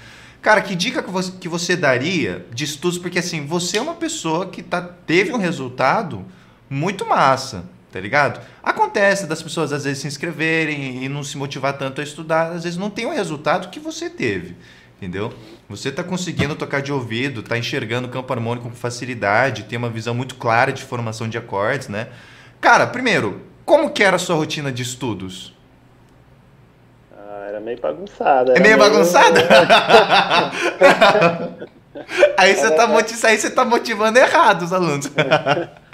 Cara, que dica que você, que você daria de estudos? Porque assim, você é uma pessoa que tá, teve um resultado muito massa, tá ligado? Acontece das pessoas às vezes se inscreverem e não se motivar tanto a estudar, às vezes não tem o resultado que você teve entendeu? Você está conseguindo tocar de ouvido, está enxergando o campo harmônico com facilidade, tem uma visão muito clara de formação de acordes, né? Cara, primeiro, como que era a sua rotina de estudos? Ah, era meio bagunçada. É meio, meio... bagunçada? [LAUGHS] aí, você tá motiv... aí você tá motivando errado os alunos. [LAUGHS]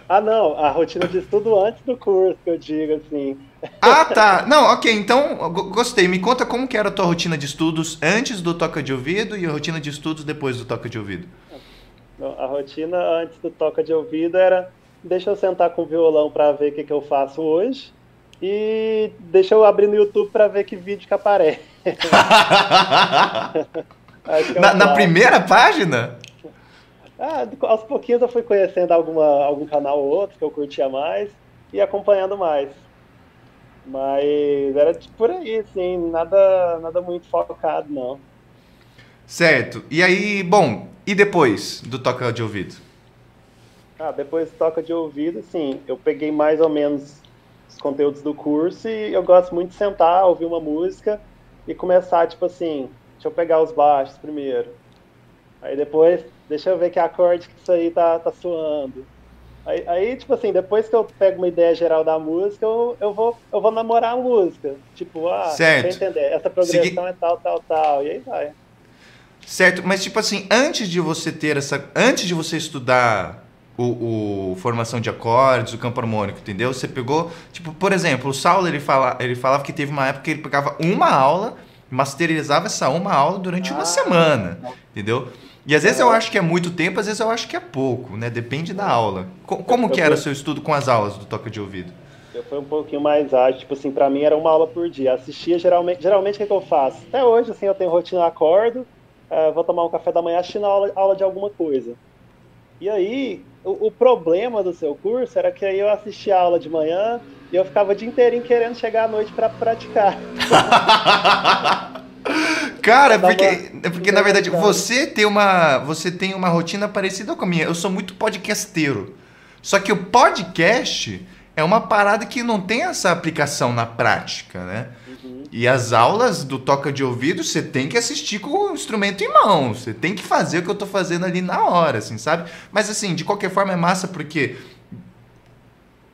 Ah, não, a rotina de estudo antes do curso, que eu digo assim. Ah, tá. Não, ok, então gostei. Me conta como que era a tua rotina de estudos antes do toca de ouvido e a rotina de estudos depois do toca de ouvido. A rotina antes do toca de ouvido era deixa eu sentar com o violão para ver o que, que eu faço hoje e deixa eu abrir no YouTube para ver que vídeo que aparece. [LAUGHS] Que é Na, na primeira página? Ah, aos pouquinhos eu fui conhecendo alguma, algum canal ou outro que eu curtia mais e acompanhando mais. Mas era tipo por aí, assim, nada, nada muito focado, não. Certo. E aí, bom, e depois do toca de ouvido? Ah, depois toca de ouvido, assim, eu peguei mais ou menos os conteúdos do curso e eu gosto muito de sentar, ouvir uma música e começar, tipo assim, deixa eu pegar os baixos primeiro. Aí depois, deixa eu ver que acorde que isso aí tá, tá suando. Aí, aí, tipo assim, depois que eu pego uma ideia geral da música, eu, eu, vou, eu vou namorar a música. Tipo, ah, Certo. entender, essa progressão Segui- é tal, tal, tal. E aí vai. Certo, mas tipo assim, antes de você ter essa. Antes de você estudar o, o formação de acordes, o campo harmônico, entendeu? Você pegou. Tipo, por exemplo, o Saulo ele, fala, ele falava que teve uma época que ele pegava uma aula, masterizava essa uma aula durante uma Ah. semana, entendeu? E às vezes eu acho que é muito tempo, às vezes eu acho que é pouco, né? Depende da aula. Co- como que era o seu estudo com as aulas do toque de ouvido? Eu fui um pouquinho mais ágil, tipo assim, pra mim era uma aula por dia. Assistia geralmente, geralmente o que, que eu faço? Até hoje, assim, eu tenho rotina, eu acordo, eh, vou tomar um café da manhã assistindo aula, aula de alguma coisa. E aí, o, o problema do seu curso era que aí eu assistia a aula de manhã e eu ficava o dia inteirinho querendo chegar à noite pra praticar. [LAUGHS] Cara, porque, é porque na verdade você tem uma você tem uma rotina parecida com a minha. Eu sou muito podcasteiro. Só que o podcast é uma parada que não tem essa aplicação na prática, né? Uhum. E as aulas do toca de ouvido você tem que assistir com o instrumento em mão. Você tem que fazer o que eu tô fazendo ali na hora, assim, sabe? Mas assim, de qualquer forma é massa porque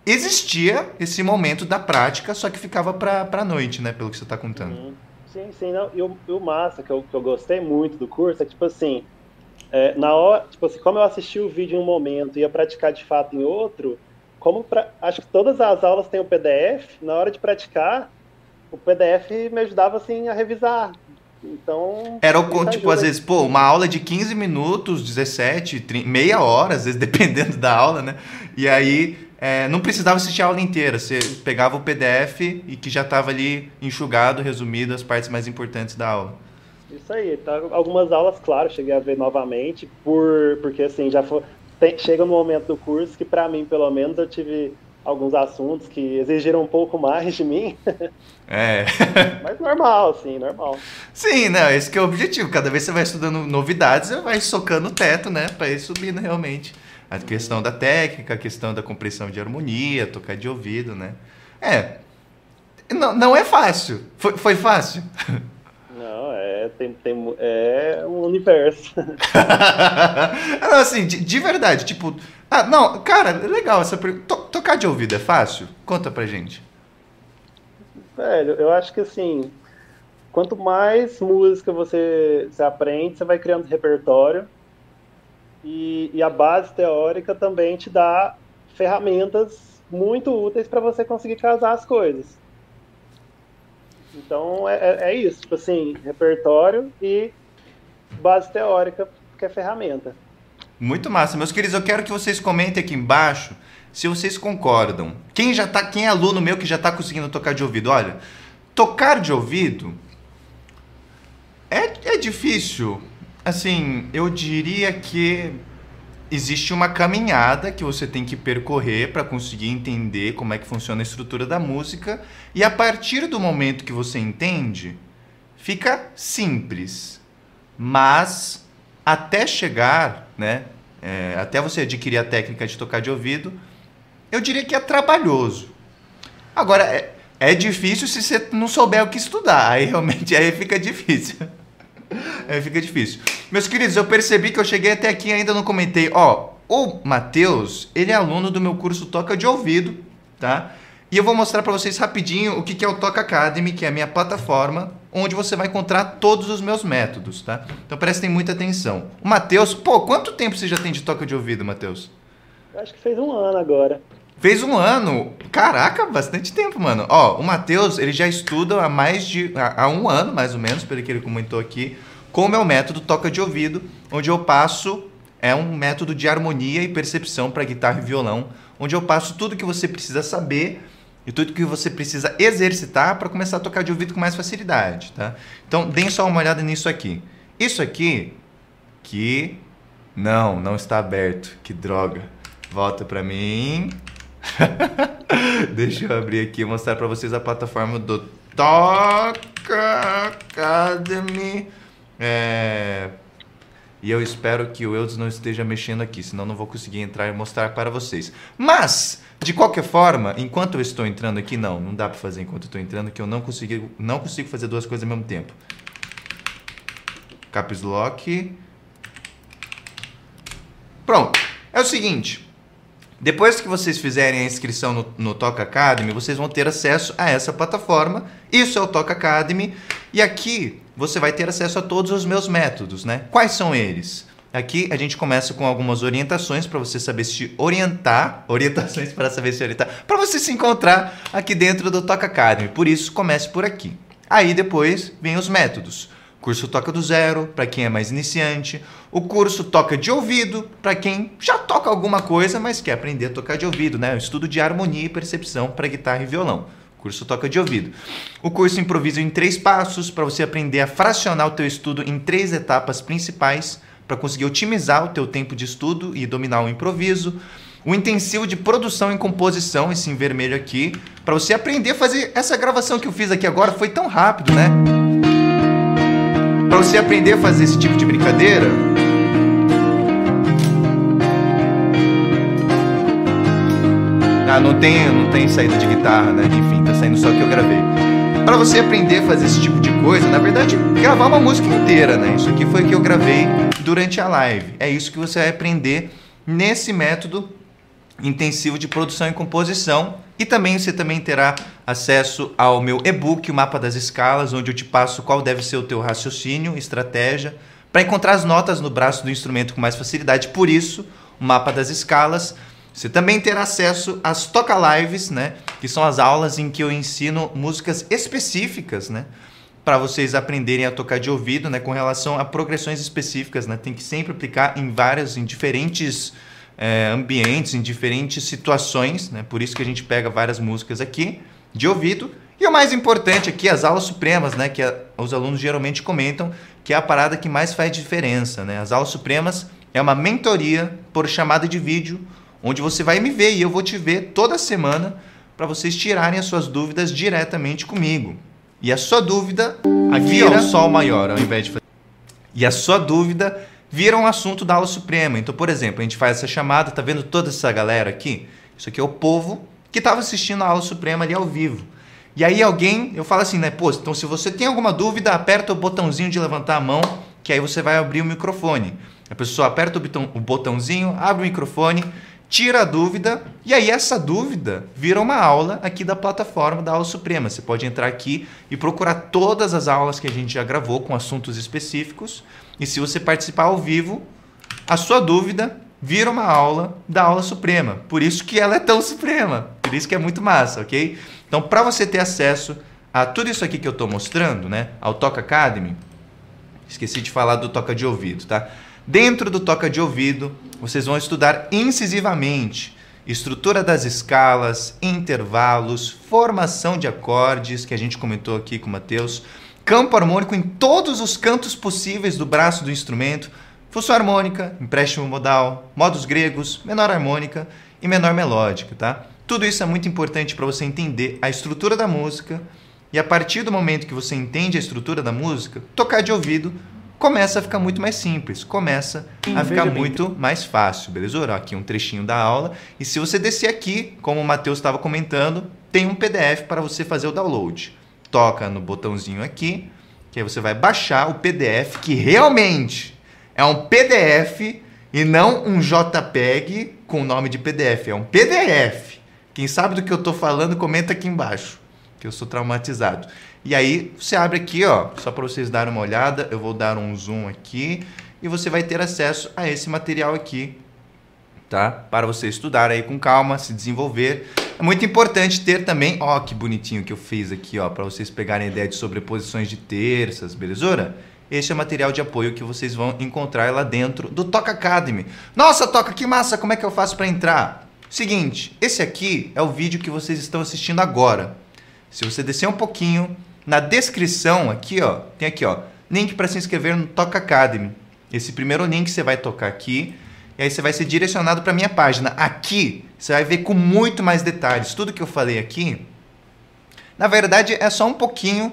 existia esse momento da prática, só que ficava pra, pra noite, né? Pelo que você tá contando. Uhum. Sim, sim, não. E o, e o massa que eu, que eu gostei muito do curso é que, tipo assim, é, na hora, tipo assim, como eu assisti o vídeo em um momento e ia praticar de fato em outro, como pra, acho que todas as aulas têm o PDF, na hora de praticar, o PDF me ajudava assim a revisar. Então. Era o tipo, ajuda. às vezes, pô, uma aula de 15 minutos, 17, 30, meia hora, às vezes, [LAUGHS] dependendo da aula, né? E aí é, não precisava assistir a aula inteira. Você pegava o PDF e que já estava ali enxugado, resumido, as partes mais importantes da aula. Isso aí, tá, algumas aulas, claro, cheguei a ver novamente, por, porque assim, já foi, tem- chega no momento do curso que pra mim, pelo menos, eu tive alguns assuntos que exigiram um pouco mais de mim, [LAUGHS] É. [LAUGHS] mas normal, assim, normal. Sim, né? Esse que é o objetivo. Cada vez que você vai estudando novidades, você vai socando o teto, né? Pra ir subindo realmente. A questão da técnica, a questão da compreensão de harmonia, tocar de ouvido, né? É. Não, não é fácil. Foi, foi fácil? [LAUGHS] Não, é, tem, tem, é um universo. [LAUGHS] não, assim, de, de verdade, tipo. Ah, não, cara, legal essa pergunta. To- tocar de ouvido é fácil? Conta pra gente. Velho, eu acho que assim, quanto mais música você, você aprende, você vai criando repertório. E, e a base teórica também te dá ferramentas muito úteis para você conseguir casar as coisas. Então é, é- é isso, tipo assim, repertório e base teórica, que é ferramenta. Muito massa. Meus queridos, eu quero que vocês comentem aqui embaixo se vocês concordam. Quem já tá, quem é aluno meu que já tá conseguindo tocar de ouvido? Olha, tocar de ouvido é, é difícil. Assim, eu diria que existe uma caminhada que você tem que percorrer para conseguir entender como é que funciona a estrutura da música e a partir do momento que você entende, fica simples. Mas até chegar, né, é, até você adquirir a técnica de tocar de ouvido, eu diria que é trabalhoso. Agora, é, é difícil se você não souber o que estudar. Aí realmente [LAUGHS] aí fica difícil. Aí fica difícil. Meus queridos, eu percebi que eu cheguei até aqui e ainda não comentei. Ó, o Matheus, ele é aluno do meu curso Toca de Ouvido, tá? E eu vou mostrar para vocês rapidinho o que é o Toca Academy, que é a minha plataforma, onde você vai encontrar todos os meus métodos, tá? Então prestem muita atenção. O Matheus, pô, quanto tempo você já tem de toca de ouvido, Matheus? Eu acho que fez um ano agora. Fez um ano. Caraca, bastante tempo, mano. Ó, o Matheus, ele já estuda há mais de. há um ano, mais ou menos, pelo que ele comentou aqui, com o meu método Toca de Ouvido, onde eu passo. É um método de harmonia e percepção para guitarra e violão, onde eu passo tudo que você precisa saber e tudo que você precisa exercitar para começar a tocar de ouvido com mais facilidade, tá? Então, deem só uma olhada nisso aqui. Isso aqui, que não, não está aberto. Que droga. Volta para mim. [LAUGHS] Deixa eu abrir aqui e mostrar para vocês a plataforma do Toca Academy. É... E eu espero que o Eudes não esteja mexendo aqui, senão não vou conseguir entrar e mostrar para vocês. Mas, de qualquer forma, enquanto eu estou entrando aqui, não, não dá para fazer enquanto eu estou entrando, que eu não consigo, não consigo fazer duas coisas ao mesmo tempo. Caps Lock. Pronto. É o seguinte. Depois que vocês fizerem a inscrição no, no Toca Academy, vocês vão ter acesso a essa plataforma. Isso é o Toca Academy. E aqui você vai ter acesso a todos os meus métodos, né? Quais são eles? Aqui a gente começa com algumas orientações para você saber se orientar, [LAUGHS] orientações para saber se orientar, para você se encontrar aqui dentro do Toca Academy. Por isso, comece por aqui. Aí depois vem os métodos. Curso Toca do Zero, para quem é mais iniciante. O curso Toca de Ouvido, para quem já toca alguma coisa, mas quer aprender a tocar de ouvido, né? O estudo de harmonia e percepção para guitarra e violão. Curso Toca de Ouvido. O curso Improviso em Três Passos, para você aprender a fracionar o teu estudo em três etapas principais, para conseguir otimizar o teu tempo de estudo e dominar o improviso. O intensivo de produção e composição, esse em vermelho aqui, para você aprender a fazer essa gravação que eu fiz aqui agora, foi tão rápido, né? Você aprender a fazer esse tipo de brincadeira, ah, não tem, não tem saída de guitarra, né? Enfim, tá saindo só o que eu gravei. Para você aprender a fazer esse tipo de coisa, na verdade, gravar uma música inteira, né? Isso aqui foi o que eu gravei durante a live. É isso que você vai aprender nesse método intensivo de produção e composição. E também você também terá acesso ao meu e-book, o mapa das escalas, onde eu te passo qual deve ser o teu raciocínio, estratégia, para encontrar as notas no braço do instrumento com mais facilidade. Por isso, o mapa das escalas. Você também terá acesso às Toca Lives, né? Que são as aulas em que eu ensino músicas específicas, né? Para vocês aprenderem a tocar de ouvido, né? Com relação a progressões específicas, né? Tem que sempre aplicar em várias, em diferentes é, ambientes, em diferentes situações, né? Por isso que a gente pega várias músicas aqui de ouvido. E o mais importante aqui, as aulas supremas, né? Que a, os alunos geralmente comentam que é a parada que mais faz diferença, né? As aulas supremas é uma mentoria por chamada de vídeo, onde você vai me ver e eu vou te ver toda semana para vocês tirarem as suas dúvidas diretamente comigo. E a sua dúvida aqui vira o sol maior, ao invés de fazer. E a sua dúvida vira um assunto da aula suprema. Então, por exemplo, a gente faz essa chamada, tá vendo toda essa galera aqui? Isso aqui é o povo que estava assistindo a aula suprema ali ao vivo. E aí alguém, eu falo assim, né? Pô, então se você tem alguma dúvida, aperta o botãozinho de levantar a mão, que aí você vai abrir o microfone. A pessoa aperta o, o botãozinho, abre o microfone, tira a dúvida, e aí essa dúvida vira uma aula aqui da plataforma da aula suprema. Você pode entrar aqui e procurar todas as aulas que a gente já gravou com assuntos específicos. E se você participar ao vivo, a sua dúvida vira uma aula da aula suprema. Por isso que ela é tão suprema. Por isso que é muito massa, ok? Então, para você ter acesso a tudo isso aqui que eu estou mostrando, né, ao Toca Academy, esqueci de falar do toca de ouvido, tá? Dentro do toca de ouvido, vocês vão estudar incisivamente estrutura das escalas, intervalos, formação de acordes, que a gente comentou aqui com o Matheus, campo harmônico em todos os cantos possíveis do braço do instrumento, função harmônica, empréstimo modal, modos gregos, menor harmônica e menor melódica, tá? Tudo isso é muito importante para você entender a estrutura da música e a partir do momento que você entende a estrutura da música, tocar de ouvido começa a ficar muito mais simples, começa Sim, a ficar muito bem. mais fácil, beleza? Aqui um trechinho da aula. E se você descer aqui, como o Matheus estava comentando, tem um PDF para você fazer o download. Toca no botãozinho aqui, que aí você vai baixar o PDF, que realmente é um PDF e não um JPEG com o nome de PDF, é um PDF. Quem sabe do que eu estou falando, comenta aqui embaixo, que eu sou traumatizado. E aí você abre aqui, ó, só para vocês darem uma olhada, eu vou dar um zoom aqui e você vai ter acesso a esse material aqui, tá? Para você estudar aí com calma, se desenvolver. É muito importante ter também, ó, que bonitinho que eu fiz aqui, ó, para vocês pegarem ideia de sobreposições de terças, belezura? Este é o material de apoio que vocês vão encontrar lá dentro do Toca Academy. Nossa, Toca, que massa! Como é que eu faço para entrar? Seguinte, esse aqui é o vídeo que vocês estão assistindo agora. Se você descer um pouquinho, na descrição aqui, ó, tem aqui, ó, link para se inscrever no Toca Academy. Esse primeiro link você vai tocar aqui e aí você vai ser direcionado para minha página. Aqui você vai ver com muito mais detalhes. Tudo que eu falei aqui, na verdade, é só um pouquinho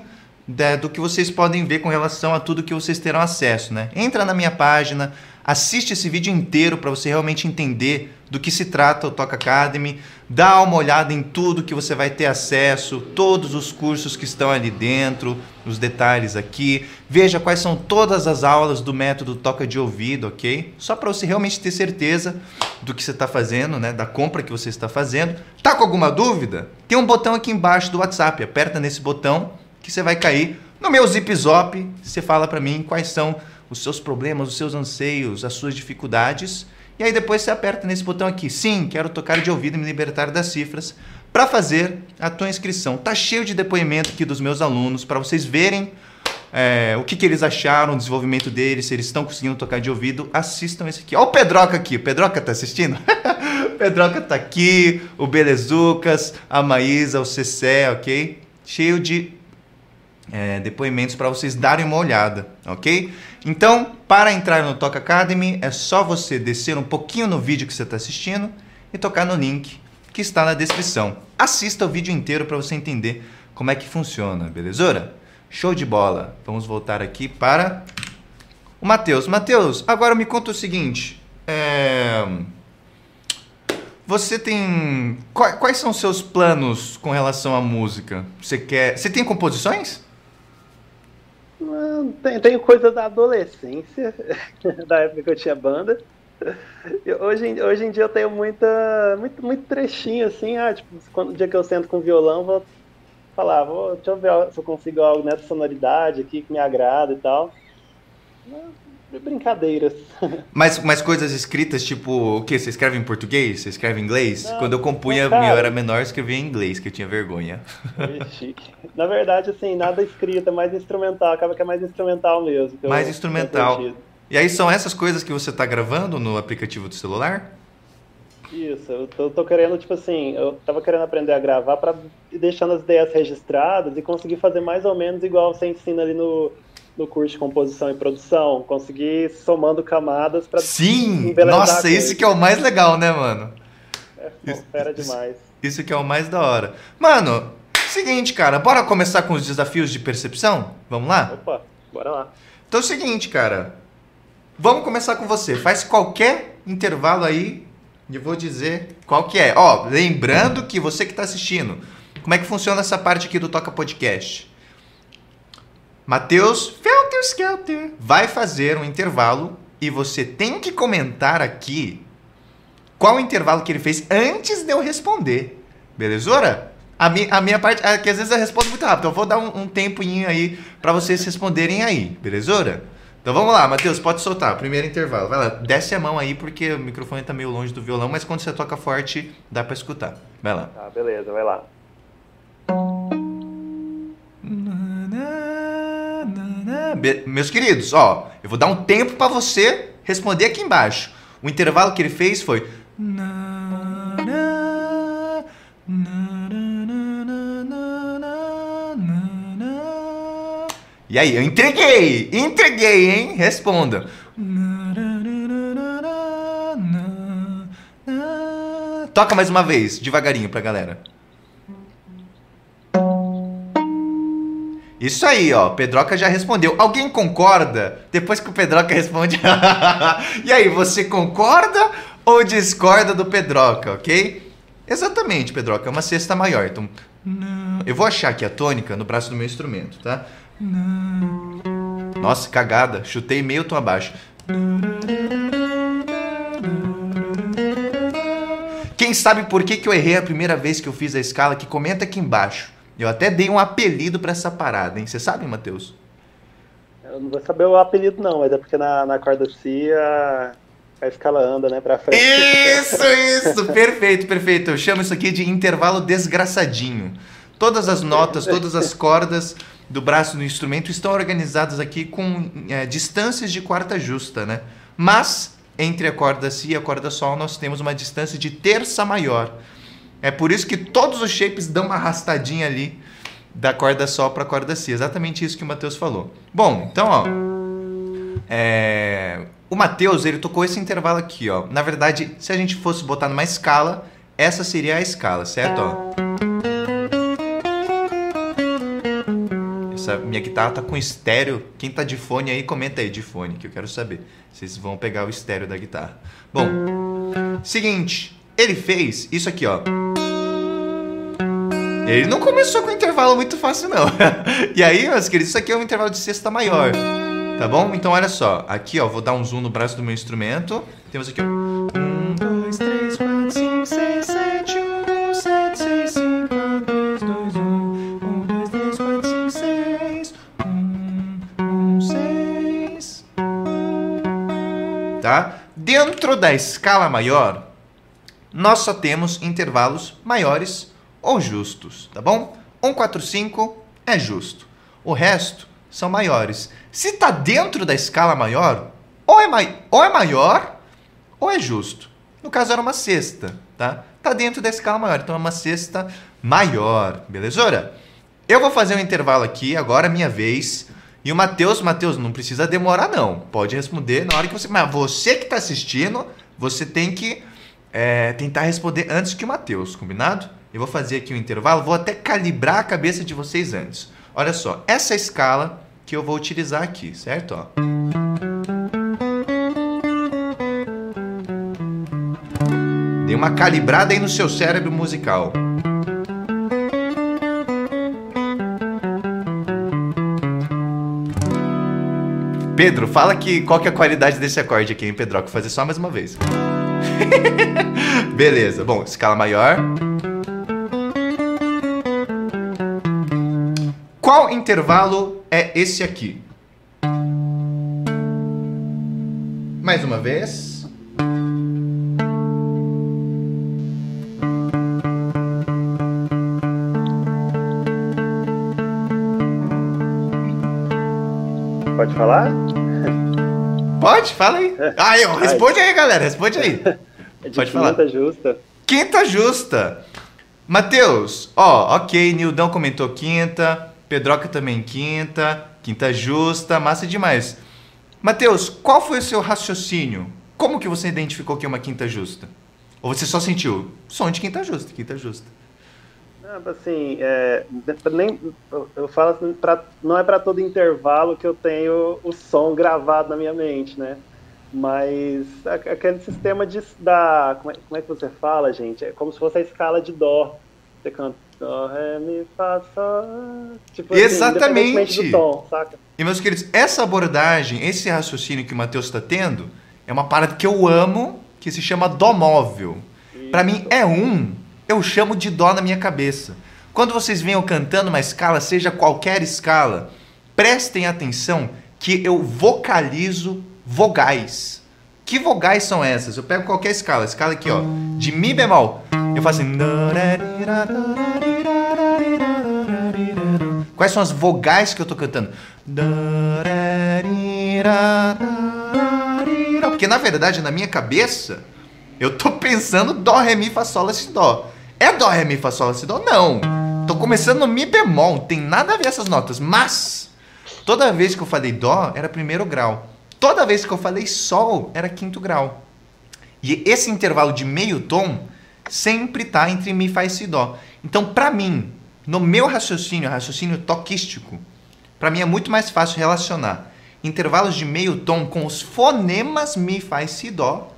do que vocês podem ver com relação a tudo que vocês terão acesso, né? Entra na minha página, assiste esse vídeo inteiro para você realmente entender do que se trata o Toca Academy, dá uma olhada em tudo que você vai ter acesso, todos os cursos que estão ali dentro, os detalhes aqui, veja quais são todas as aulas do método Toca de Ouvido, ok? Só para você realmente ter certeza do que você está fazendo, né? Da compra que você está fazendo. Tá com alguma dúvida? Tem um botão aqui embaixo do WhatsApp, aperta nesse botão que você vai cair no meu Zip Zop, você fala para mim quais são os seus problemas, os seus anseios, as suas dificuldades. E aí depois você aperta nesse botão aqui, sim, quero tocar de ouvido e me libertar das cifras, para fazer a tua inscrição. Tá cheio de depoimento aqui dos meus alunos para vocês verem é, o que, que eles acharam, o desenvolvimento deles, se eles estão conseguindo tocar de ouvido, assistam esse aqui. Olha o Pedroca aqui, o Pedroca tá assistindo? [LAUGHS] o Pedroca tá aqui, o Belezucas, a Maísa, o Cessé, ok? Cheio de é, depoimentos para vocês darem uma olhada, ok? Então, para entrar no Toca Academy, é só você descer um pouquinho no vídeo que você está assistindo e tocar no link que está na descrição. Assista o vídeo inteiro para você entender como é que funciona, belezura? Show de bola! Vamos voltar aqui para o Matheus. Matheus, agora me conta o seguinte. É... Você tem. Quais são os seus planos com relação à música? Você quer. Você tem composições? Tem, tenho coisa da adolescência, [LAUGHS] da época que eu tinha banda. hoje, hoje em dia eu tenho muita, muito, muito trechinho assim, ah, tipo, quando, dia que eu sento com violão, vou falar, vou, deixa eu ver se eu consigo algo nessa sonoridade aqui que me agrada e tal brincadeiras. Mas, mas coisas escritas, tipo, o que? Você escreve em português? Você escreve em inglês? Não, Quando eu compunha, eu era menor, eu escrevia em inglês, que eu tinha vergonha. chique. Na verdade, assim, nada escrito, é mais instrumental, acaba que é mais instrumental mesmo. Mais instrumental. E aí são essas coisas que você está gravando no aplicativo do celular? Isso, eu tô, tô, querendo, tipo assim, eu tava querendo aprender a gravar para ir deixando as ideias registradas e conseguir fazer mais ou menos igual você ensina ali no, no curso de composição e produção, conseguir somando camadas para Sim! Nossa, isso que é o mais legal, né, mano? É, fera demais. Isso que é o mais da hora. Mano, seguinte, cara, bora começar com os desafios de percepção? Vamos lá? Opa, bora lá. Então é o seguinte, cara. Vamos começar com você. Faz qualquer intervalo aí e vou dizer qual que é. Ó, lembrando que você que está assistindo, como é que funciona essa parte aqui do Toca Podcast? Matheus Felter Skelter vai fazer um intervalo e você tem que comentar aqui qual o intervalo que ele fez antes de eu responder. Belezura? A, mi, a minha parte é que às vezes eu respondo muito rápido. Eu vou dar um, um tempinho aí para vocês responderem aí. Belezura? Então vamos lá, Matheus, pode soltar. Primeiro intervalo. Vai lá, desce a mão aí porque o microfone tá meio longe do violão, mas quando você toca forte, dá para escutar. Vai lá. Tá, beleza, vai lá. Meus queridos, ó, eu vou dar um tempo para você responder aqui embaixo. O intervalo que ele fez foi. E aí, eu entreguei! Entreguei, hein? Responda. Toca mais uma vez, devagarinho pra galera. Isso aí, ó. Pedroca já respondeu. Alguém concorda? Depois que o Pedroca responde. [LAUGHS] e aí, você concorda ou discorda do Pedroca, ok? Exatamente, Pedroca. É uma cesta maior. Então. Eu vou achar aqui a tônica no braço do meu instrumento, tá? Nossa, cagada. Chutei meio tom abaixo. Quem sabe por que, que eu errei a primeira vez que eu fiz a escala? Que comenta aqui embaixo. Eu até dei um apelido para essa parada, hein? Você sabe, Matheus? Eu não vou saber o apelido, não, mas é porque na, na corda C a, a escala anda, né, pra frente. Isso, [LAUGHS] isso! perfeito, perfeito. Eu chamo isso aqui de intervalo desgraçadinho. Todas as notas, todas as cordas do braço do instrumento estão organizadas aqui com é, distâncias de quarta justa, né? Mas entre a corda Si e a corda Sol nós temos uma distância de terça maior. É por isso que todos os shapes dão uma arrastadinha ali da corda Sol para a corda Si. Exatamente isso que o Matheus falou. Bom, então, ó. É, o Matheus, ele tocou esse intervalo aqui, ó. Na verdade, se a gente fosse botar numa escala, essa seria a escala, certo? Ó. Essa minha guitarra tá com estéreo. Quem tá de fone aí, comenta aí de fone, que eu quero saber. Vocês vão pegar o estéreo da guitarra. Bom, seguinte, ele fez isso aqui, ó. Ele não começou com um intervalo muito fácil, não. [LAUGHS] e aí, meus queridos, isso aqui é um intervalo de sexta maior. Tá bom? Então, olha só. Aqui, ó, vou dar um zoom no braço do meu instrumento. Temos aqui, ó. 1, 2, 3, 4, 5, 6, 7, 1, 7, 6, 5, 2, 2, 1. 1, 2, 3, 4, 5, 6. 1, 1, 6. Tá? Dentro da escala maior, nós só temos intervalos maiores ou justos, tá bom? 1, 4, 5 é justo. O resto são maiores. Se está dentro da escala maior, ou é, mai ou é maior ou é justo. No caso era uma sexta, tá? Tá dentro da escala maior, então é uma sexta maior, belezura? Eu vou fazer um intervalo aqui, agora é minha vez. E o Matheus, Matheus, não precisa demorar não. Pode responder na hora que você... Mas você que está assistindo, você tem que é, tentar responder antes que o Matheus, combinado? Eu vou fazer aqui um intervalo, vou até calibrar a cabeça de vocês antes. Olha só, essa escala que eu vou utilizar aqui, certo? Ó. Dê uma calibrada aí no seu cérebro musical. Pedro, fala que qual que é a qualidade desse acorde aqui, hein, Pedro? Vou fazer só mais uma vez. [LAUGHS] Beleza. Bom, escala maior. Qual intervalo é esse aqui? Mais uma vez. Pode falar? Pode, fala aí. Ah, eu, responde aí, galera, responde aí. [LAUGHS] É de Pode falar. Quinta justa. Quinta justa. Matheus, ó, ok, Nildão comentou quinta. Pedroca também quinta, quinta justa, massa demais. Matheus, qual foi o seu raciocínio? Como que você identificou que é uma quinta justa? Ou você só sentiu som de quinta justa, quinta justa? Não, assim, é, nem, eu falo assim, pra, não é para todo intervalo que eu tenho o som gravado na minha mente, né? Mas aquele sistema de, da. Como é, como é que você fala, gente? É como se fosse a escala de Dó. Você canta Dó, Ré, Mi, Fá, Sol. Tipo, assim, Exatamente. do tom, saca? E, meus queridos, essa abordagem, esse raciocínio que o Matheus está tendo, é uma parada que eu amo, que se chama Dó móvel. Para mim, é um, eu chamo de Dó na minha cabeça. Quando vocês venham cantando uma escala, seja qualquer escala, prestem atenção que eu vocalizo vogais. Que vogais são essas? Eu pego qualquer escala, escala aqui, ó, de Mi bemol. Eu faço assim. Quais são as vogais que eu tô cantando? Porque na verdade, na minha cabeça, eu tô pensando Dó, Ré, Mi, Fá, Sol, Lá, Si, Dó. É Dó, Ré, Mi, Fá, Sol, Lá, Si, Dó? Não. Tô começando no Mi bemol, tem nada a ver essas notas. Mas, toda vez que eu falei Dó, era primeiro grau. Toda vez que eu falei Sol, era quinto grau. E esse intervalo de meio tom sempre está entre Mi, Fá e Si, Dó. Então, para mim, no meu raciocínio, raciocínio toquístico, para mim é muito mais fácil relacionar intervalos de meio tom com os fonemas Mi, e Si, Dó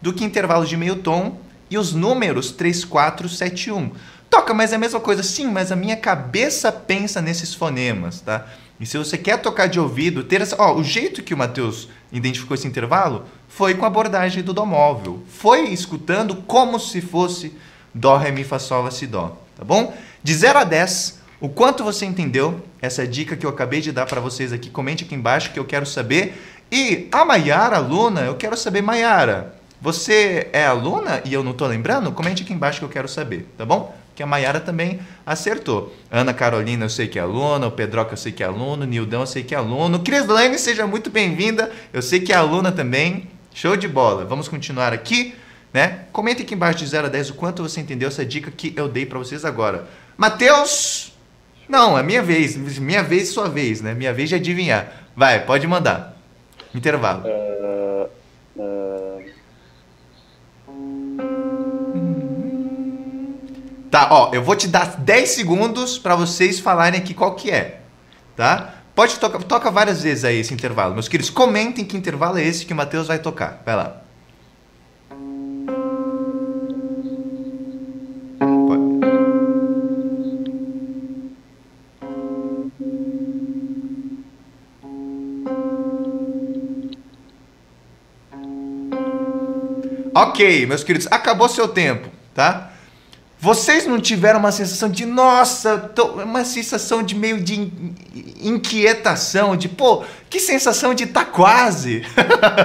do que intervalos de meio tom e os números 3, 4, 7, 1. Toca, mas é a mesma coisa. Sim, mas a minha cabeça pensa nesses fonemas, tá? E se você quer tocar de ouvido, ter essa. Ó, o jeito que o Matheus identificou esse intervalo foi com a abordagem do Dó móvel. Foi escutando como se fosse Dó, Ré, Mi, Fá, Sol, Lá, Si, Dó. Tá bom? De 0 a 10, o quanto você entendeu essa dica que eu acabei de dar para vocês aqui? Comente aqui embaixo que eu quero saber. E a Maiara, aluna, eu quero saber, Maiara, você é aluna e eu não estou lembrando? Comente aqui embaixo que eu quero saber, tá bom? Que a Maiara também acertou. Ana Carolina, eu sei que é aluna. O Pedroca, eu sei que é aluno. Nildão, eu sei que é aluno. Crislane, seja muito bem-vinda. Eu sei que é aluna também. Show de bola. Vamos continuar aqui, né? Comente aqui embaixo de 0 a 10 o quanto você entendeu essa dica que eu dei para vocês agora. Matheus, Não, é minha vez. Minha vez, sua vez, né? Minha vez de adivinhar. Vai, pode mandar. Intervalo. Uh, uh, Tá, ó, eu vou te dar 10 segundos pra vocês falarem aqui qual que é, tá? Pode tocar, toca várias vezes aí esse intervalo. Meus queridos, comentem que intervalo é esse que o Matheus vai tocar. Vai lá. Ok, meus queridos, acabou seu tempo, tá? Vocês não tiveram uma sensação de, nossa, tô- uma sensação de meio de in- inquietação, de, pô, que sensação de tá quase.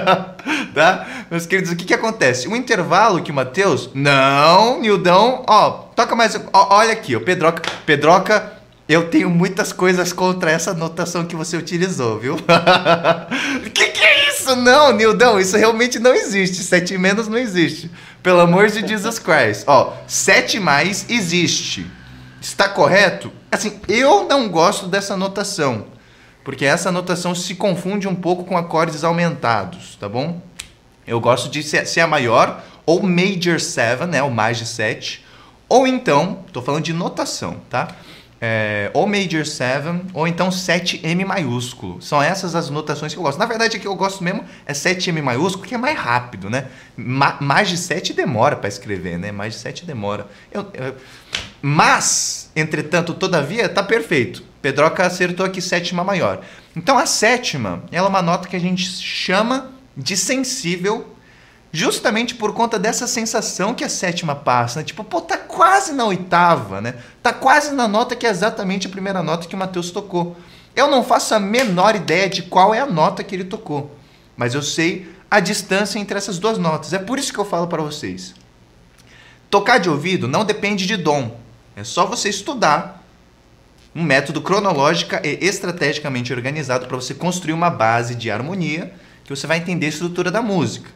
[LAUGHS] tá? Meus queridos, o que que acontece? O intervalo que o Matheus, não, Nildão, ó, toca mais, ó, olha aqui, ó, Pedroca, Pedroca, eu tenho muitas coisas contra essa anotação que você utilizou, viu? [LAUGHS] que Não, Nildão, isso realmente não existe. 7 menos não existe. Pelo amor de Jesus Christ. Ó, 7 mais existe. Está correto? Assim, eu não gosto dessa anotação. Porque essa anotação se confunde um pouco com acordes aumentados, tá bom? Eu gosto de ser, a maior, ou major 7, né? O major 7. Ou então, tô falando de notação, tá? É, ou major 7, ou então 7M maiúsculo. São essas as notações que eu gosto. Na verdade, a que eu gosto mesmo é 7M maiúsculo, que é mais rápido, né? Ma mais de 7 demora para escrever, né? Mais de 7 demora. Eu, eu- Mas, entretanto, todavia, tá perfeito. Pedroca acertou aqui sétima maior. Então, a sétima, ela é uma nota que a gente chama de sensível justamente por conta dessa sensação que a sétima passa, né? Tipo, pô, tá quase na oitava, né? Tá quase na nota que é exatamente a primeira nota que o Matheus tocou. Eu não faço a menor ideia de qual é a nota que ele tocou, mas eu sei a distância entre essas duas notas. É por isso que eu falo para vocês. Tocar de ouvido não depende de dom. É só você estudar um método cronológico e estrategicamente organizado para você construir uma base de harmonia que você vai entender a estrutura da música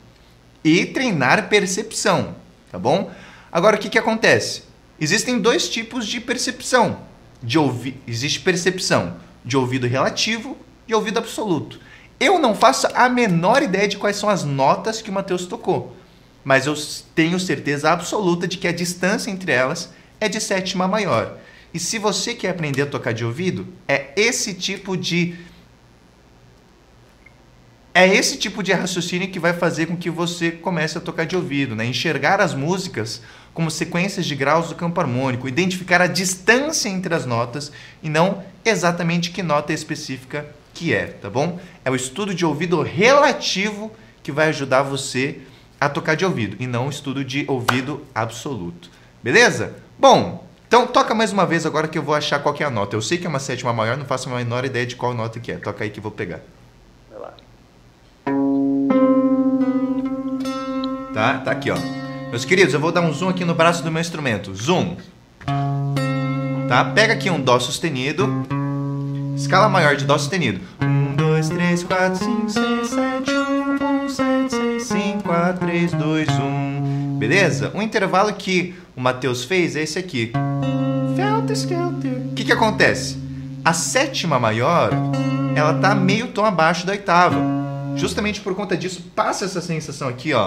e treinar percepção, tá bom? Agora o que, que acontece? Existem dois tipos de percepção. De ouvi... Existe percepção de ouvido relativo e ouvido absoluto. Eu não faço a menor ideia de quais são as notas que o Matheus tocou, mas eu tenho certeza absoluta de que a distância entre elas é de sétima maior. E se você quer aprender a tocar de ouvido, é esse tipo de é esse tipo de raciocínio que vai fazer com que você comece a tocar de ouvido, né? Enxergar as músicas como sequências de graus do campo harmônico, identificar a distância entre as notas e não exatamente que nota específica que é, tá bom? É o estudo de ouvido relativo que vai ajudar você a tocar de ouvido e não o estudo de ouvido absoluto. Beleza? Bom, então toca mais uma vez agora que eu vou achar qual é a nota. Eu sei que é uma sétima maior, não faço a menor ideia de qual nota que é. Toca aí que eu vou pegar. Tá? Tá aqui, ó. Meus queridos, eu vou dar um zoom aqui no braço do meu instrumento. Zoom. Tá? Pega aqui um Dó sustenido. Escala maior de Dó sustenido. 1, 2, 3, 4, 5, 6, 7, 1, 1, 7, 6, 5, 4, 3, 2, 1. Beleza? O intervalo que o Matheus fez é esse aqui. O que, que acontece? A sétima maior, ela tá meio tom abaixo da oitava. Justamente por conta disso, passa essa sensação aqui, ó,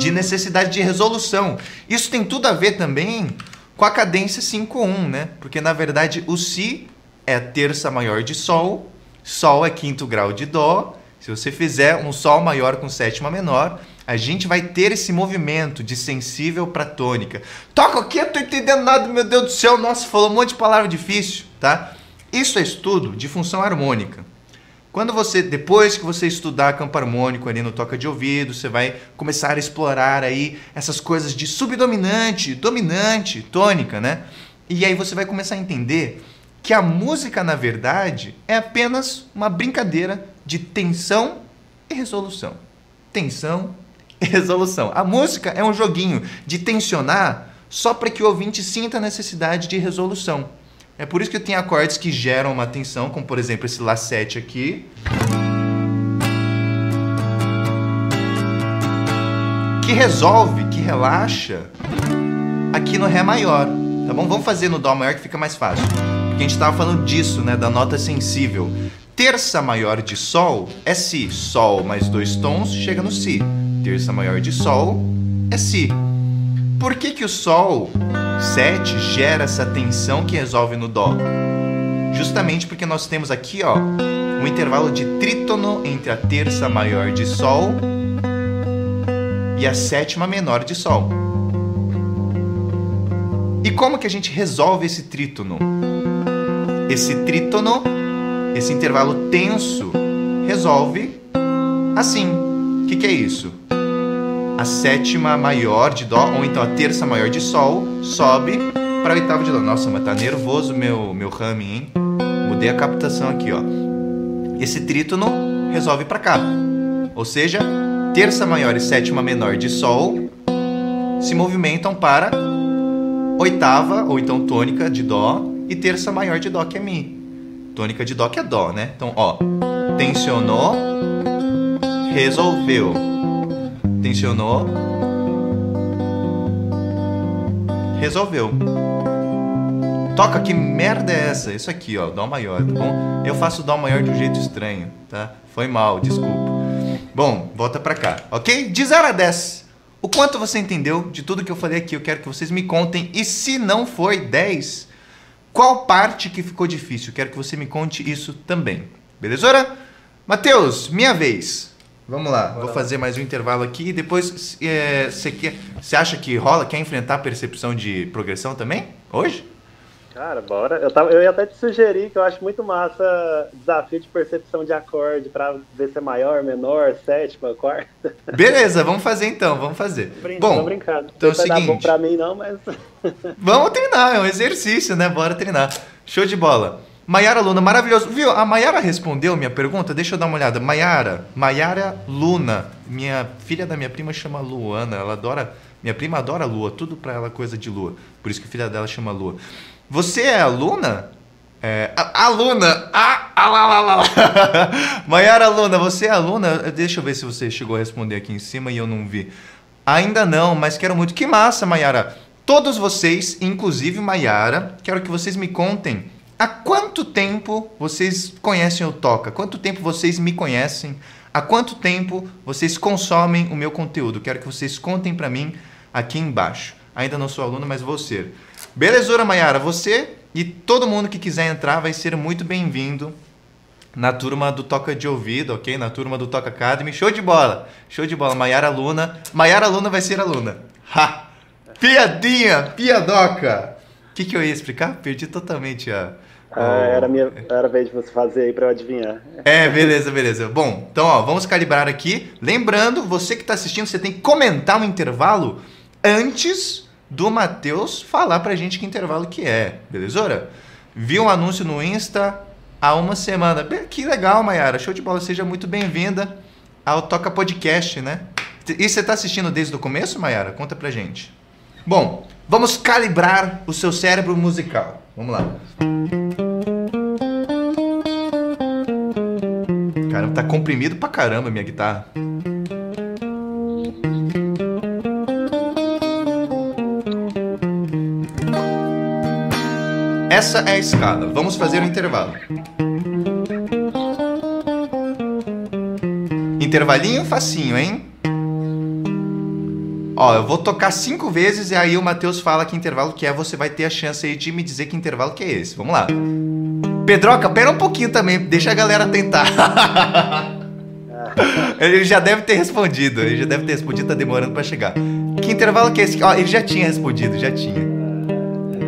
de necessidade de resolução. Isso tem tudo a ver também com a cadência 5-1, né? Porque na verdade o Si é terça maior de Sol, Sol é quinto grau de Dó. Se você fizer um Sol maior com sétima menor, a gente vai ter esse movimento de sensível para tônica. Toca aqui, eu tô entendendo nada, meu Deus do céu. Nossa, falou um monte de palavra difícil, tá? Isso é estudo de função harmônica. Quando você, depois que você estudar campo harmônico ali no toca de ouvido, você vai começar a explorar aí essas coisas de subdominante, dominante, tônica, né? E aí você vai começar a entender que a música, na verdade, é apenas uma brincadeira de tensão e resolução. Tensão e resolução. A música é um joguinho de tensionar só para que o ouvinte sinta a necessidade de resolução. É por isso que tem acordes que geram uma tensão, como por exemplo esse Lá 7 aqui. Que resolve, que relaxa aqui no Ré maior. Tá bom? Vamos fazer no Dó maior que fica mais fácil. Porque a gente estava falando disso, né? Da nota sensível. Terça maior de Sol é Si. Sol mais dois tons chega no Si. Terça maior de Sol é Si. Por que, que o Sol 7 gera essa tensão que resolve no Dó? Justamente porque nós temos aqui ó, um intervalo de trítono entre a terça maior de Sol e a sétima menor de Sol. E como que a gente resolve esse trítono? Esse trítono, esse intervalo tenso, resolve assim. O que, que é isso? A sétima maior de Dó, ou então a terça maior de Sol, sobe para a oitava de Dó. Nossa, mas tá nervoso meu, meu humming, hein? Mudei a captação aqui, ó. Esse trítono resolve para cá. Ou seja, terça maior e sétima menor de Sol se movimentam para oitava ou então tônica de Dó e terça maior de Dó que é Mi. Tônica de Dó que é Dó, né? Então, ó, tensionou, resolveu. Tensionou, resolveu. Toca, que merda é essa? Isso aqui, ó, Dó maior, tá bom? Eu faço Dó maior de um jeito estranho, tá? Foi mal, desculpa. Bom, volta pra cá, ok? De 0 a 10, o quanto você entendeu de tudo que eu falei aqui? Eu quero que vocês me contem. E se não foi 10, qual parte que ficou difícil? Eu quero que você me conte isso também. Beleza? Matheus, minha vez. Vamos lá, vou fazer mais um intervalo aqui e depois você é, acha que rola? Quer enfrentar a percepção de progressão também? Hoje? Cara, bora. Eu, tava, eu ia até te sugerir que eu acho muito massa desafio de percepção de acorde pra ver se é maior, menor, sétima, quarta. [LAUGHS] Beleza, vamos fazer então, vamos fazer. Brinca, bom, brincando. Então é o seguinte. bom pra mim não, mas. vamos treinar, é um exercício, né? Bora treinar. Show de bola. Maiara Luna, maravilhoso. Viu? A Maiara respondeu minha pergunta, deixa eu dar uma olhada. Maiara, Maiara Luna. Minha filha da minha prima chama Luana, ela adora. Minha prima adora lua, tudo pra ela coisa de lua. Por isso que a filha dela chama Lua. Você é aluna? É, a, aluna! Ah, ah, lá, lá, lá. [LAUGHS] Maiara aluna, você é aluna? Deixa eu ver se você chegou a responder aqui em cima e eu não vi. Ainda não, mas quero muito. Que massa, Maiara! Todos vocês, inclusive Maiara, quero que vocês me contem há quanto tempo vocês conhecem o Toca? Quanto tempo vocês me conhecem? Há quanto tempo vocês consomem o meu conteúdo? Quero que vocês contem para mim aqui embaixo. Ainda não sou aluna, mas vou ser. Belezura, Mayara, você e todo mundo que quiser entrar vai ser muito bem-vindo na turma do Toca de Ouvido, ok? Na turma do Toca Academy. Show de bola! Show de bola. Maiara Aluna. Maiara Aluna vai ser aluna. Ha! Piadinha! Piadoca! O que, que eu ia explicar? Perdi totalmente a... Ah, era, minha, era a vez de você fazer aí para eu adivinhar. É, beleza, beleza. Bom, então ó, vamos calibrar aqui. Lembrando, você que está assistindo, você tem que comentar um intervalo antes do Matheus falar pra gente que intervalo que é, beleza? Vi um anúncio no Insta há uma semana. Que legal, Mayara. Show de bola. Seja muito bem-vinda ao Toca Podcast, né? E você está assistindo desde o começo, Mayara? Conta pra gente. Bom, vamos calibrar o seu cérebro musical. Vamos lá. Tá comprimido pra caramba minha guitarra. Essa é a escala. Vamos fazer o um intervalo. Intervalinho facinho, hein? Ó, eu vou tocar cinco vezes e aí o Matheus fala que intervalo que é. Você vai ter a chance aí de me dizer que intervalo que é esse. Vamos lá. Pedroca, pera um pouquinho também. Deixa a galera tentar. [LAUGHS] ele já deve ter respondido. Ele já deve ter respondido, tá demorando para chegar. Que intervalo que é esse? Ó, ele já tinha respondido, já tinha.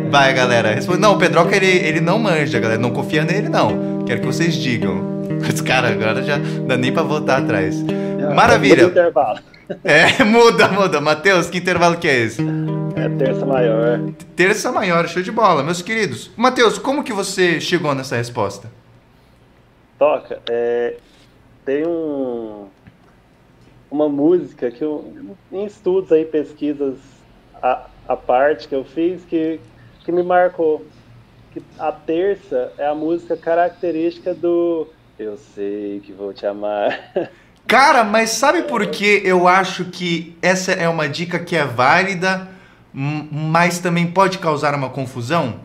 Vai, galera. Responde. Não, o Pedroca, ele, ele não manja, galera. Não confia nele, não. Quero que vocês digam. [LAUGHS] Os caras agora já não dá nem pra voltar atrás. Maravilha. intervalo. É, [LAUGHS] muda, muda. Matheus, que intervalo que é esse? É terça maior. Terça maior, show de bola. Meus queridos. Matheus, como que você chegou nessa resposta? Toca, é, tem um, uma música que eu, em estudos aí, pesquisas a, a parte que eu fiz, que que me marcou. Que a terça é a música característica do Eu sei que vou te amar. Cara, mas sabe por que eu acho que essa é uma dica que é válida, mas também pode causar uma confusão?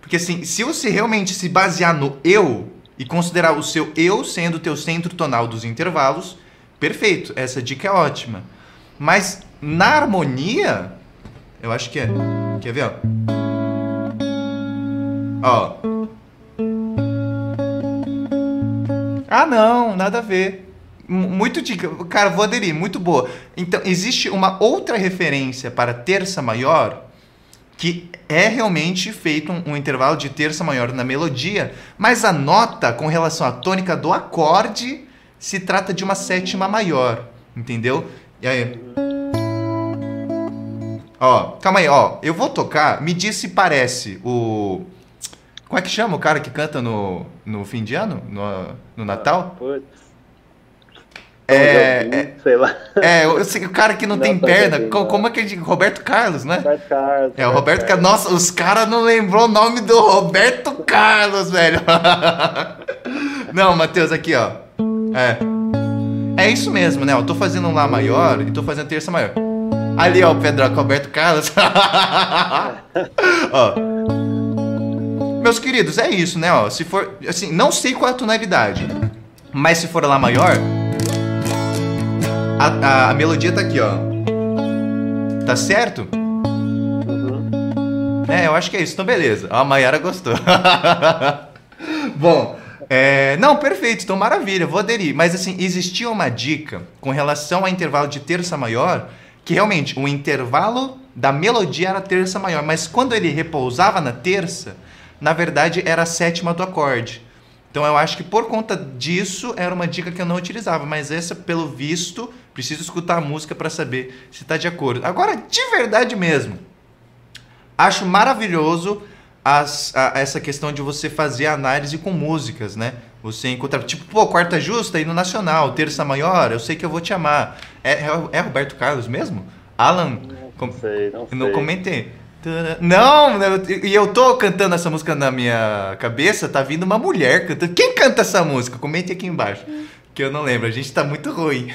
Porque assim, se você realmente se basear no eu e considerar o seu eu sendo o teu centro tonal dos intervalos, perfeito, essa dica é ótima. Mas na harmonia, eu acho que é. Quer ver, ó? Ó. Ah, não, nada a ver. Muito dica. Cara, vou aderir, muito boa. Então, existe uma outra referência para terça maior que é realmente feito um, um intervalo de terça maior na melodia, mas a nota com relação à tônica do acorde se trata de uma sétima maior, entendeu? E aí? Ó, calma aí, ó. Eu vou tocar, me diz se parece o. Como é que chama o cara que canta no, no fim de ano? No, no Natal? Putz. É, Tom Jobim, Sei lá. É, eu sei, o cara que não, Não, tem perna. Jobim, co- não. Como é que ele diz? Roberto Carlos, né? Roberto Carlos. É, o Roberto Carlos. Nossa, os caras não lembrou o nome do Roberto Carlos, velho. [LAUGHS] Não, Matheus, aqui, ó. É. É isso mesmo, né? Eu tô fazendo um Lá maior e tô fazendo terça maior. Ali, ó, o Pedro, Roberto Carlos. [LAUGHS] ó. Meus queridos, é isso, né? Ó, se for. Assim, não sei qual é a tonalidade. Mas se for Lá maior. A, a, a melodia tá aqui, ó. Tá certo? Uhum. É, eu acho que é isso. Então, beleza. A Mayara gostou. [LAUGHS] Bom, é, não, perfeito. Então, maravilha. Vou aderir. Mas, assim, existia uma dica com relação ao intervalo de terça maior, que realmente o intervalo da melodia era terça maior, mas quando ele repousava na terça, na verdade era a sétima do acorde. Então eu acho que por conta disso era uma dica que eu não utilizava, mas essa, pelo visto, preciso escutar a música para saber se está de acordo. Agora, de verdade mesmo, acho maravilhoso as- a- essa questão de você fazer análise com músicas, né? Você encontrar, tipo, pô, quarta justa e no Nacional, terça maior, eu sei que eu vou te amar. É, é, é Roberto Carlos mesmo? Alan? Com- Não sei, não sei. não comentei. Tana- Não, e eu tô cantando essa música na minha cabeça, tá vindo uma mulher cantando. Quem canta essa música? Comente aqui embaixo. Que eu não lembro, a gente tá muito ruim.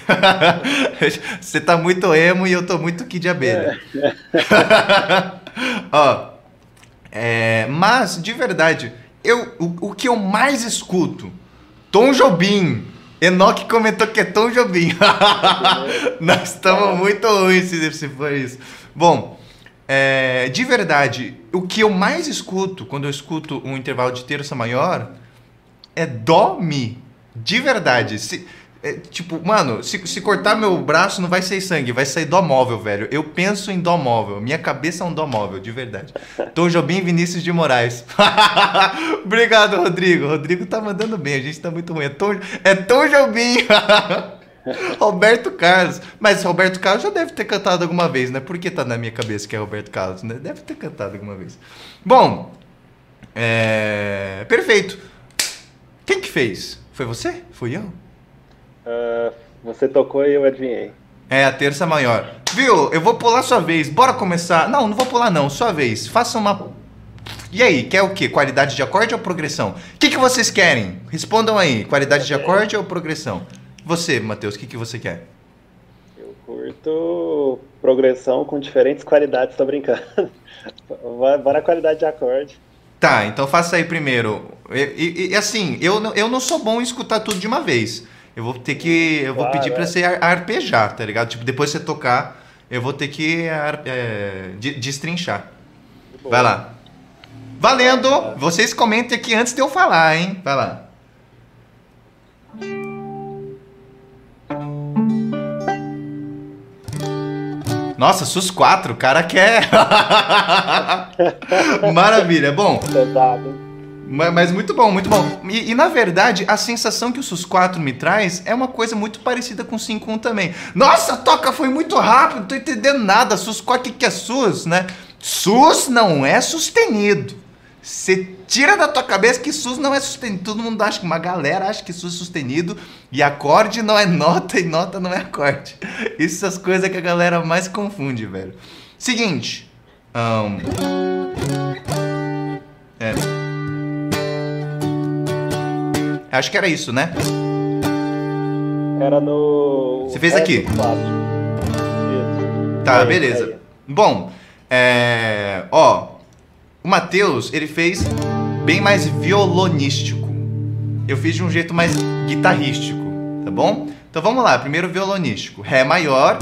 [LAUGHS] Você tá muito emo e eu tô muito Kid de abelha. [LAUGHS] Ó, é, mas, de verdade, eu, o, o que eu mais escuto, Tom Jobim. Enoque comentou que é Tom Jobim. [LAUGHS] Nós estamos muito ruins se, se for isso. Bom, é, de verdade, o que eu mais escuto quando eu escuto um intervalo de terça maior é Dó Mi. De verdade. Se, é, tipo, mano, se, se cortar meu braço não vai sair sangue, vai sair dó móvel, velho. Eu penso em dó móvel. Minha cabeça é um dó móvel, de verdade. Tom Jobim Vinícius de Moraes. [LAUGHS] Obrigado, Rodrigo. Rodrigo tá mandando bem, a gente tá muito ruim. É Tom, é Tom Jobim. [LAUGHS] Roberto Carlos. Mas Roberto Carlos já deve ter cantado alguma vez, né? Por que tá na minha cabeça que é Roberto Carlos, né? Deve ter cantado alguma vez. Bom, é... perfeito. Quem que fez? Foi você? Fui eu? Ah, você tocou e eu adivinhei. É a terça maior. Viu? Eu vou pular sua vez. Bora começar. Não, não vou pular não. Sua vez. Faça uma. E aí, quer o quê? Qualidade de acorde ou progressão? O que, que vocês querem? Respondam aí. Qualidade de acorde ou progressão? Você, Matheus, o que, que você quer? Eu curto progressão com diferentes qualidades, tô brincando. [LAUGHS] Bora qualidade de acorde. Tá, então faça aí primeiro. E, e- e, assim, eu, não- eu não sou bom em escutar tudo de uma vez. Eu vou ter que. Eu vou Claro, pedir pra é. você ar- arpejar, tá ligado? Tipo, depois você tocar, eu vou ter que ar- é, de- destrinchar. Vai lá. Valendo! Vocês comentem aqui antes de eu falar, hein? Vai lá. Nossa, SUS 4, o cara quer. [LAUGHS] Maravilha. Bom, Pesado. Mas muito bom, muito bom. E, e, na verdade, a sensação que o SUS 4 me traz é uma coisa muito parecida com o 5.1 também. Nossa, toca foi muito rápido, não tô entendendo nada. SUS 4, o que, que é SUS, né? SUS não é sustenido. Você tira da tua cabeça que SUS não é sustenido. Todo mundo acha que uma galera acha que SUS é sustenido e acorde não é nota e nota não é acorde. Isso são as coisas que a galera mais confunde, velho. Seguinte. ahn, é. Acho que era isso, né? Era no. Você fez aqui? Tá, beleza. Bom, é, ó, O Matheus, ele fez bem mais violonístico. Eu fiz de um jeito mais guitarrístico, tá bom? Então vamos lá, primeiro violonístico. Ré maior.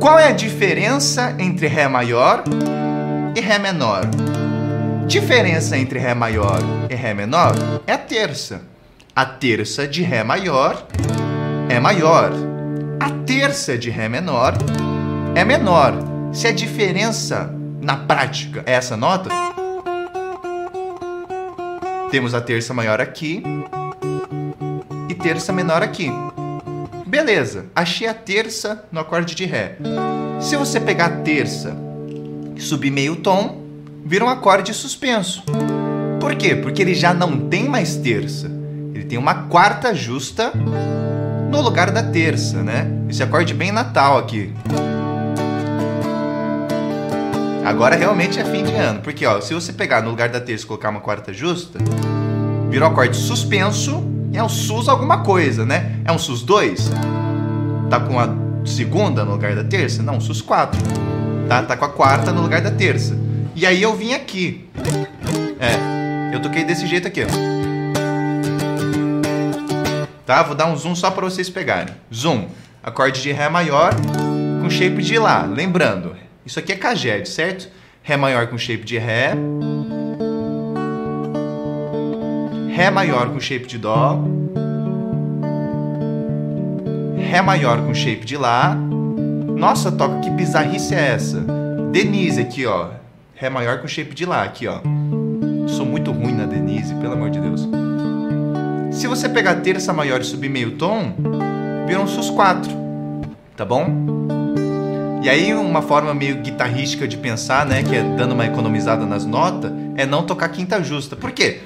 Qual é a diferença entre Ré maior e Ré menor? Diferença entre Ré maior e Ré menor é a terça. A terça de Ré maior é maior. A terça de Ré menor é menor. Se a diferença na prática é essa nota, temos a terça maior aqui e terça menor aqui. Beleza, achei a terça no acorde de Ré. Se você pegar a terça e subir meio tom, vira um acorde suspenso. Por quê? Porque ele já não tem mais terça. Ele tem uma quarta justa no lugar da terça, né? Esse acorde bem natal aqui. Agora realmente é fim de ano, porque ó, se você pegar no lugar da terça e colocar uma quarta justa, vira um acorde suspenso e é um sus alguma coisa, né? É um sus 2? Tá com a segunda no lugar da terça? Não, sus 4. Tá, tá com a quarta no lugar da terça. E aí eu vim aqui. É, eu toquei desse jeito aqui, ó. Tá? Vou dar um zoom só para vocês pegarem. Zoom. Acorde de Ré maior com shape de Lá. Lembrando, isso aqui é caged, certo? Ré maior com shape de Ré. Ré maior com shape de Dó. Ré maior com shape de Lá. Nossa, toca, que bizarrice é essa? Denise aqui, ó. Ré maior com shape de Lá, aqui, ó. Sou muito ruim na Denise, pelo amor de Deus. Se você pegar terça maior e subir meio tom, vira um sus 4, tá bom? E aí uma forma meio guitarrística de pensar, né, que é dando uma economizada nas notas, é não tocar quinta justa. Por quê?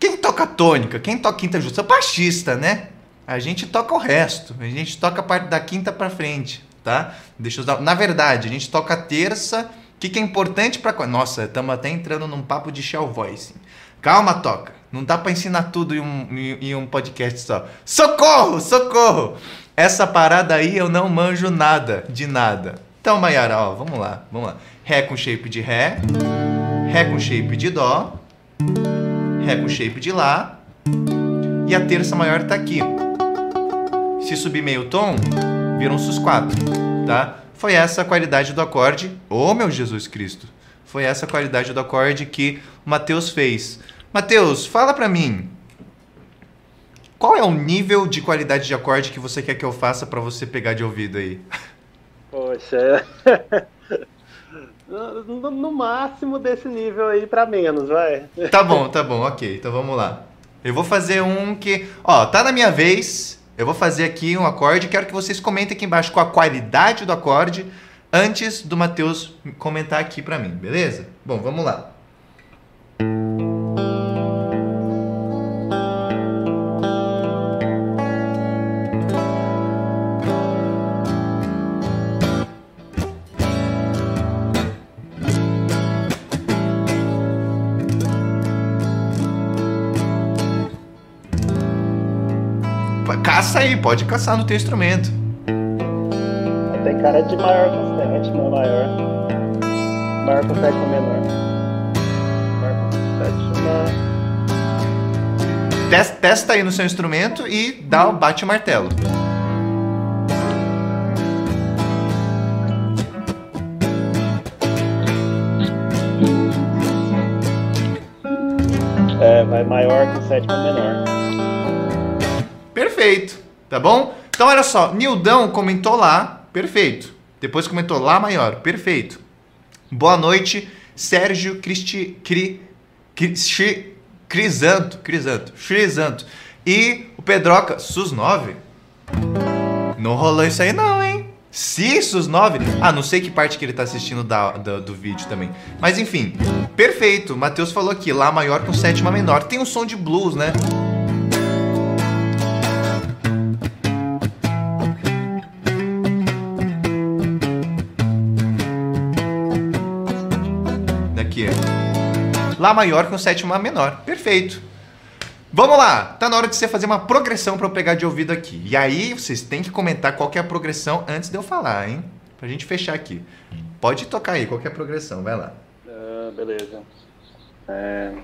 Quem toca tônica, quem toca quinta justa? É o baixista, né? A gente toca o resto, a gente toca a parte da quinta para frente, tá? Deixa eu dar... Na verdade, a gente toca a terça. O que, que é importante para Nossa, estamos até entrando num papo de shell voice. Calma, toca. Não dá para ensinar tudo em um, em um podcast só. Socorro, socorro! Essa parada aí eu não manjo nada, de nada. Então, Mayara, ó, vamos lá, vamos lá. Ré com shape de Ré, Ré com shape de Dó, Ré com shape de Lá, e a terça maior tá aqui. Se subir meio tom, vira um sus 4, tá? Foi essa a qualidade do acorde. Ô oh, meu Jesus Cristo! Foi essa a qualidade do acorde que o Matheus fez. Matheus, fala pra mim, qual é o nível de qualidade de acorde que você quer que eu faça para você pegar de ouvido aí? Poxa, [LAUGHS] no, no, máximo desse nível aí para menos, vai. Tá bom, tá bom, ok. Então vamos lá. Eu vou fazer um que, ó, tá na minha vez. Eu vou fazer aqui um acorde. Quero que vocês comentem aqui embaixo qual a qualidade do acorde antes do Matheus comentar aqui para mim, beleza? Bom, vamos lá. Pode caçar no teu instrumento. Tem cara de maior com sétima, maior. Maior com sétima, menor. Maior com sétima. Testa, testa aí no seu instrumento e dá, bate o martelo. Tá bom? Então olha só, Nildão comentou lá, perfeito. Depois comentou lá maior, perfeito. Boa noite, Sérgio Cristi, Cri, Cri, Crisanto, Crisanto, Crisanto. E o Pedroca, SUS 9? Não rolou isso aí não, hein? Se SUS 9? Ah, não sei que parte que ele tá assistindo da, da, do vídeo também. Mas enfim, perfeito. Matheus falou aqui, Lá maior com sétima menor. Tem um som de blues, né? Lá maior com sétima menor. Perfeito. Vamos lá, tá na hora de você fazer uma progressão para eu pegar de ouvido aqui. E aí vocês têm que comentar qual que é a progressão antes de eu falar, hein? Pra gente fechar aqui. Pode tocar aí, qual que é a progressão, vai lá. Uh, beleza. É...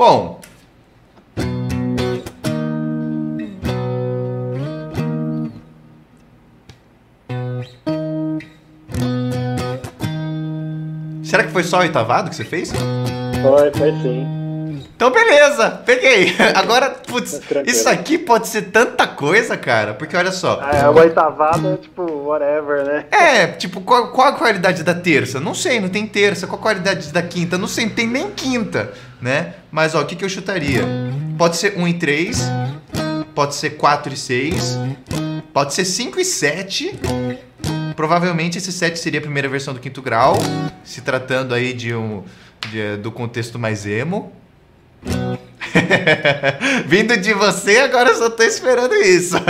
Bom. Será que foi só oitavado que você fez? Foi, foi sim. Então beleza, peguei. [LAUGHS] Agora, putz, Tranquilo. isso aqui pode ser tanta coisa, cara. Porque olha só. Ah, é, o oitavado é tipo, whatever, né? É, tipo, qual, qual a qualidade da terça? Não sei, não tem terça. Qual a qualidade da quinta? Não sei, não tem nem quinta, né? Mas, ó, o que, que eu chutaria? Pode ser 1 e 3, pode ser 4 e 6, pode ser 5 e 7. Provavelmente esse 7 seria a primeira versão do quinto grau, se tratando aí de um de- do contexto mais emo. [LAUGHS] Vindo de você, agora eu só tô esperando isso. [LAUGHS]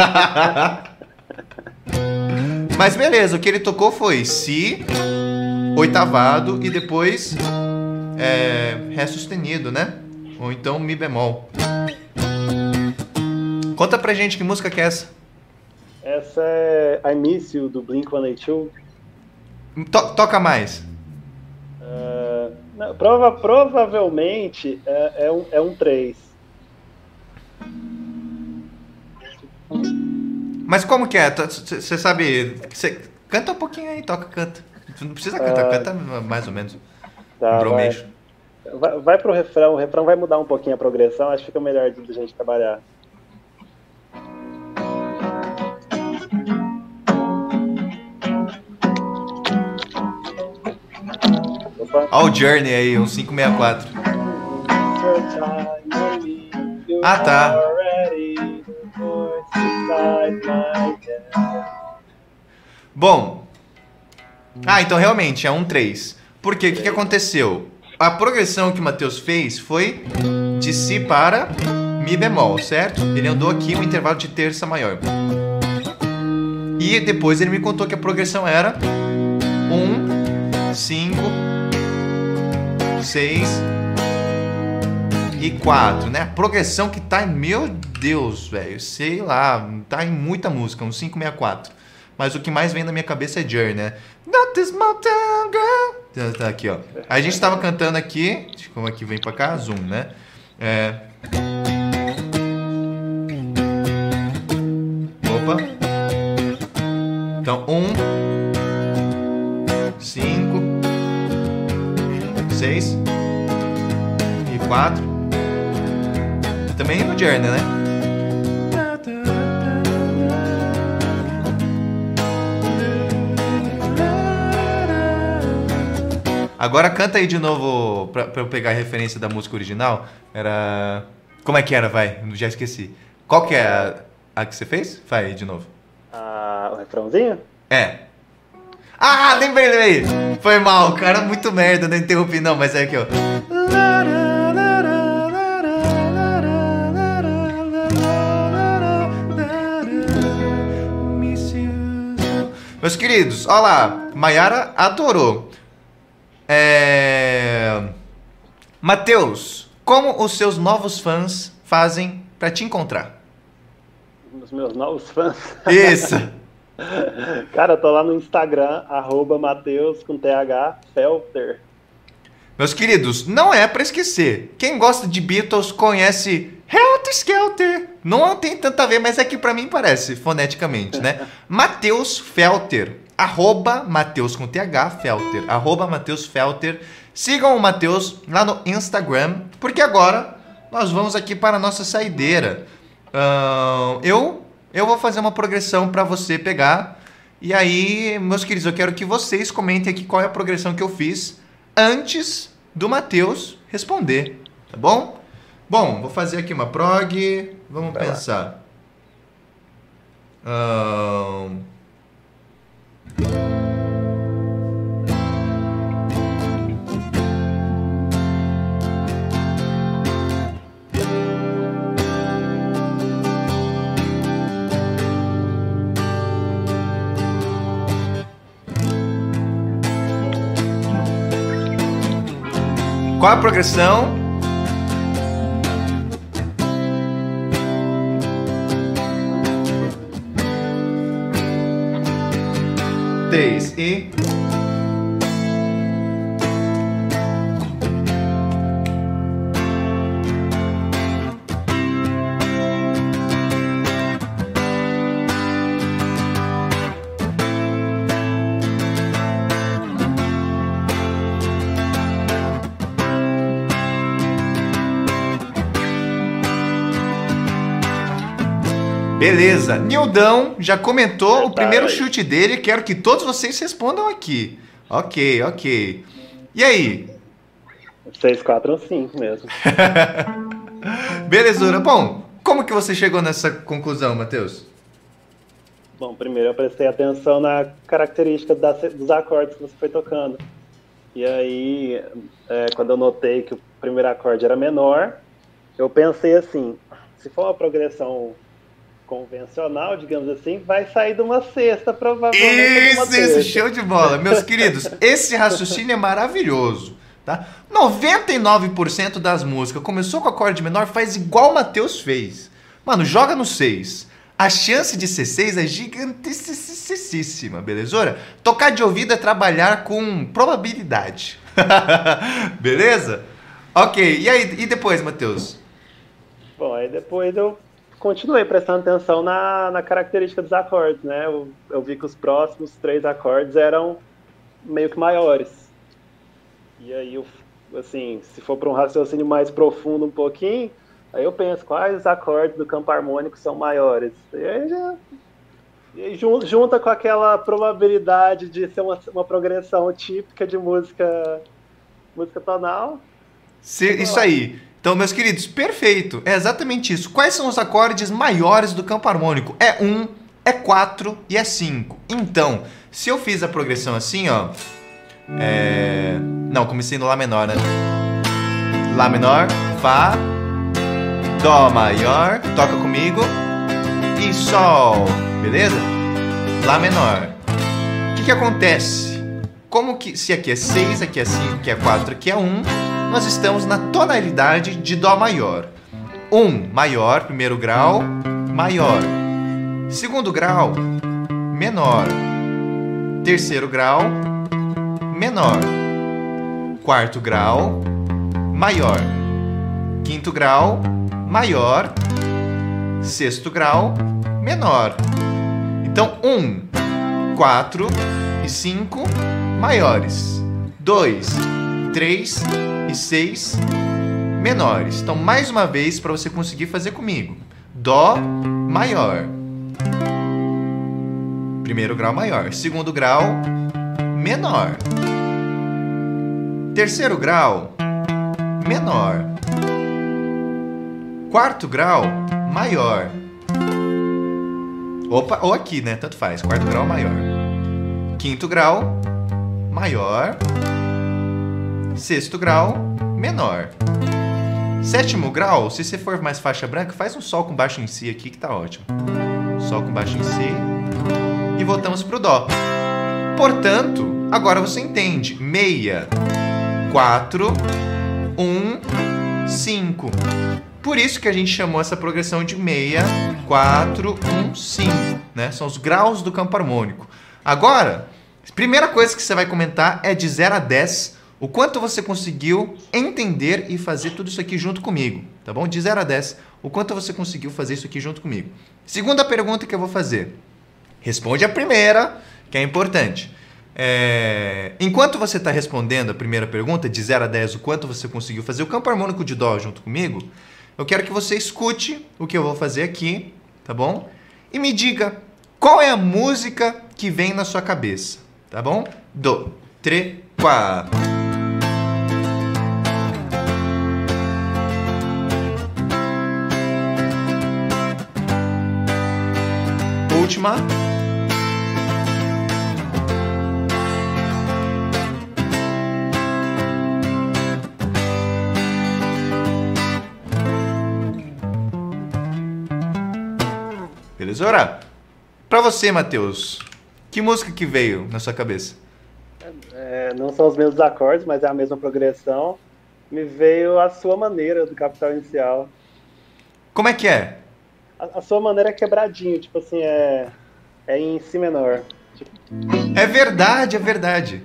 Mas beleza, o que ele tocou foi Si, oitavado e depois é, Ré sustenido, né? Ou então Mi bemol. Conta pra gente que música que é essa. Essa é I Miss You, do Blink-182. To- toca mais. Não, prova, provavelmente é, é um, é um 3. Mas como que é? Você sabe. cê- canta um pouquinho aí, toca, canta. Não precisa cantar, Ah. canta mais ou menos. Tá, vai, Bromeixo. vai, vai pro refrão, o refrão vai mudar um pouquinho a progressão, acho que fica melhor de, de gente trabalhar. Ó o Journey aí, um 564. Ah, tá. Bom. Ah, então realmente é um 3. Por quê? O que, que aconteceu? A progressão que o Matheus fez foi de Si para Mi bemol, certo? Ele andou aqui um intervalo de terça maior. E depois ele me contou que a progressão era 1, 5, 6 e 4, né? A progressão que tá em. Meu Deus, velho. Sei lá, tá em muita música, um 564. Mas o que mais vem na minha cabeça é Journey, né? Not this town girl. Tá, Tá aqui, ó. A gente tava cantando aqui. Como aqui vem pra cá, zoom, né? É. Opa. Então, um. Cinco. Seis. E quatro. Também no Journey, né? Agora canta aí de novo pra, pra eu pegar a referência da música original. Era. Como é que era, vai? Já esqueci. Qual que é a, a que você fez? Vai aí de novo. Ah, o refrãozinho? É. Ah, lembrei, lembrei. Foi mal, cara, muito merda, não interrompi não, mas é aqui, ó. Meus queridos, olha lá, Mayara adorou. É... Matheus, como os seus novos fãs fazem pra te encontrar? Os meus novos fãs. Isso. [LAUGHS] [LAUGHS] Cara, eu tô lá no Instagram, arroba Mateus com TH Felter. Meus queridos, não é pra esquecer. Quem gosta de Beatles conhece Helter Skelter. Não tem tanto a ver, mas é que pra mim parece, foneticamente, né? [LAUGHS] Mateus Felter. Arroba Mateus com TH Felter. Arroba Mateus Felter. Sigam o Mateus lá no Instagram, porque agora nós vamos aqui para a nossa saideira. Ahn, eu, eu vou fazer uma progressão pra você pegar. E aí, meus queridos, eu quero que vocês comentem aqui qual é a progressão que eu fiz antes do Matheus responder, tá bom? Bom, vou fazer aqui uma prog. Vamos Vai lá. pensar. Qual a progressão? Três e. Beleza. Nildão já comentou o primeiro chute dele. Quero que todos vocês respondam aqui. Ok, ok. E aí? 6, 4 ou 5 mesmo. [LAUGHS] Belezura. Bom, como que você chegou nessa conclusão, Matheus? Bom, primeiro eu prestei atenção na característica das, dos acordes que você foi tocando. E aí, é, quando eu notei que o primeiro acorde era menor, eu pensei assim, se for uma progressão convencional, digamos assim, vai sair de uma cesta, provavelmente. Isso, isso, show de bola. Meus queridos, esse raciocínio é maravilhoso. Tá? 99% das músicas começou com acorde menor, faz igual o Matheus fez. Mano, joga no 6. A chance de ser 6 é gigantesquíssima, belezura? Tocar de ouvido é trabalhar com probabilidade. [LAUGHS] Beleza? Ok, e aí, e depois, Matheus? Bom, aí depois eu continuei prestando atenção na, na característica dos acordes, né? Eu, eu vi que os próximos três acordes eram meio que maiores. E aí, eu, assim, se for para um raciocínio mais profundo um pouquinho, aí eu penso quais acordes do campo harmônico são maiores. E aí já e junta com aquela probabilidade de ser uma, uma progressão típica de música música tonal. Se, isso aí. Então, meus queridos, perfeito. É exatamente isso. Quais são os acordes maiores do campo harmônico? É 1, é 4 e é 5. Então, se eu fiz a progressão assim, ó. É... Não, comecei no Lá menor, né? Lá menor, Fá, Dó maior, toca comigo, e Sol, beleza? Lá menor. O que, que acontece? Como que. Se aqui é 6, aqui é 5, aqui é 4, aqui é 1 nós estamos na tonalidade de Dó maior. 1 um, maior, primeiro grau, maior. Segundo grau, menor. Terceiro grau, menor. Quarto grau, maior. Quinto grau, maior. Sexto grau, menor. Então, 1, um, 4 e 5 maiores. 2, 3 e 6 menores. Então, mais uma vez, para você conseguir fazer comigo. Dó maior. Primeiro grau maior. Segundo grau menor. Terceiro grau menor. Quarto grau maior. Opa, ou aqui, né? Tanto faz. Quarto grau maior. Quinto grau maior. Sexto grau, menor. Sétimo grau, se você for mais faixa branca, faz um Sol com baixo em Si aqui que tá ótimo. Sol com baixo em Si. E voltamos pro Dó. Portanto, agora você entende. Meia, quatro, um, cinco. Por isso que a gente chamou essa progressão de meia, quatro, um, cinco. Né? São os graus do campo harmônico. Agora, primeira coisa que você vai comentar é de 0 a 10 o quanto você conseguiu entender e fazer tudo isso aqui junto comigo, tá bom? De 0 a 10, o quanto você conseguiu fazer isso aqui junto comigo. Segunda pergunta que eu vou fazer. Responde a primeira, que é importante. É... Enquanto você está respondendo a primeira pergunta, de 0 a 10, o quanto você conseguiu fazer o campo harmônico de Dó junto comigo, eu quero que você escute o que eu vou fazer aqui, tá bom? E me diga qual é a música que vem na sua cabeça, tá bom? Do, tre, quatro. Última. Beleza? Ora, pra você, Matheus, que música que veio na sua cabeça? É, não são os mesmos acordes, mas é a mesma progressão. Me veio a sua maneira do Capital Inicial. Como é que é? A, sua maneira é quebradinho, tipo assim, é, é em Si menor. É verdade, é verdade.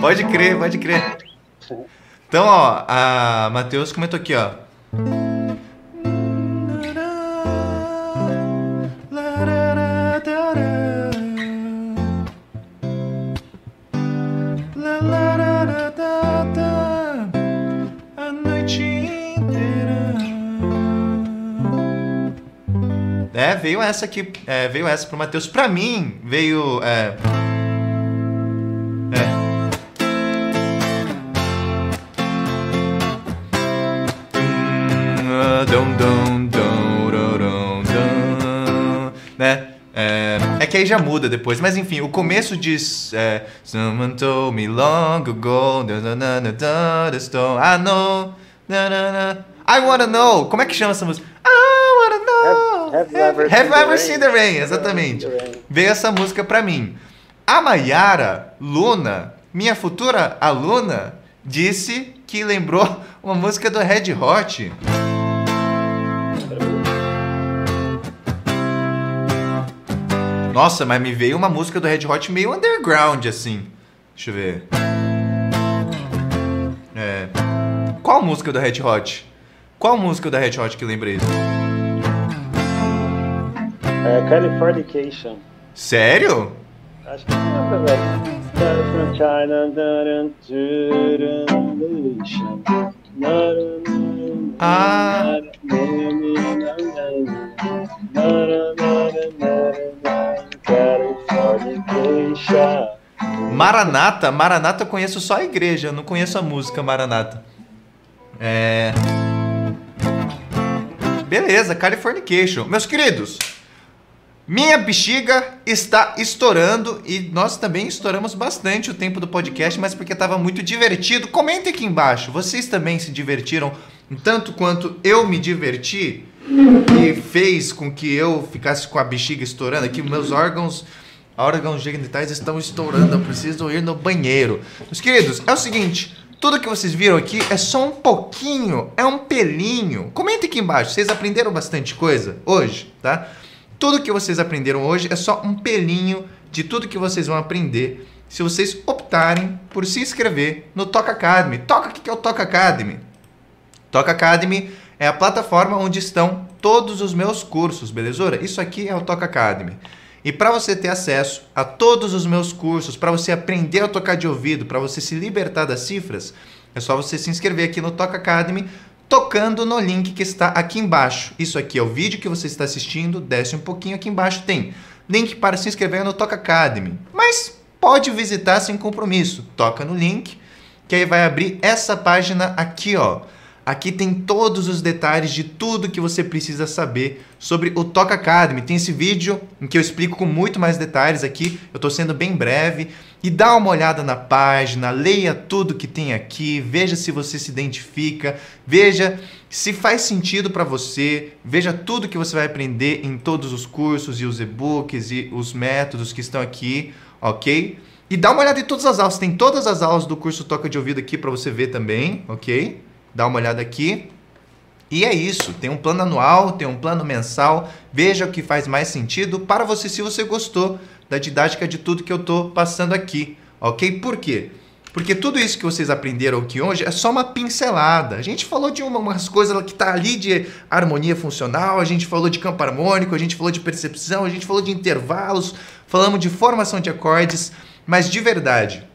Pode crer, pode crer. Então, ó, a Matheus comentou aqui, ó. Veio essa aqui, é, veio essa pro Matheus. Pra mim, veio. É, é. Né? É, é que aí já muda depois, mas enfim, o começo diz é, Someone told me long ago da, da, da, da, I know I wanna know Como é que chama essa música? Have- you ever have seen the ever seen the rain? exatamente the rain? Veio essa música pra mim A Mayara Luna, minha futura aluna Disse que lembrou uma música do Red Hot Nossa, mas me veio uma música do Red Hot meio underground, assim. Deixa eu ver. É. Qual música do Red Hot? Qual música da Red Hot que lembra isso? É Californication. Sério? Acho que não velho. From China. Ah. Californication. Maranata? Maranata eu conheço só a igreja, eu não conheço a música Maranata. É. Beleza, Californication. Meus queridos, minha bexiga está estourando e nós também estouramos bastante o tempo do podcast, mas porque estava muito divertido. Comentem aqui embaixo, vocês também se divertiram tanto quanto eu me diverti e fez com que eu ficasse com a bexiga estourando aqui, meus órgãos, órgãos genitais estão estourando, eu preciso ir no banheiro. Meus queridos, é o seguinte, tudo que vocês viram aqui é só um pouquinho, é um pelinho. Comentem aqui embaixo, vocês aprenderam bastante coisa hoje, tá? Tudo que vocês aprenderam hoje é só um pelinho de tudo que vocês vão aprender se vocês optarem por se inscrever no Toca Academy. Toca, o que é o Toca Academy? Toca Academy é a plataforma onde estão todos os meus cursos, belezura? Isso aqui é o Toca Academy. E para você ter acesso a todos os meus cursos, para você aprender a tocar de ouvido, para você se libertar das cifras, é só você se inscrever aqui no Toca Academy, tocando no link que está aqui embaixo. Isso aqui é o vídeo que você está assistindo, desce um pouquinho aqui embaixo tem link para se inscrever no Toca Academy. Mas pode visitar sem compromisso. Toca no link, que aí vai abrir essa página aqui, ó. Aqui tem todos os detalhes de tudo que você precisa saber sobre o Toca Academy. Tem esse vídeo em que eu explico com muito mais detalhes aqui. Eu estou sendo bem breve. E dá uma olhada na página, leia tudo que tem aqui, veja se você se identifica, veja se faz sentido para você, veja tudo que você vai aprender em todos os cursos e os e-books e os métodos que estão aqui, ok? E dá uma olhada em todas as aulas, tem todas as aulas do curso Toca de Ouvido aqui para você ver também, ok? Dá uma olhada aqui. E é isso, tem um plano anual, tem um plano mensal, veja o que faz mais sentido para você se você gostou da didática de tudo que eu estou passando aqui, ok? Por quê? Porque tudo isso que vocês aprenderam aqui hoje é só uma pincelada. A gente falou de uma- umas coisas que tá ali de harmonia funcional, a gente falou de campo harmônico, a gente falou de percepção, a gente falou de intervalos, falamos de formação de acordes, mas de verdade,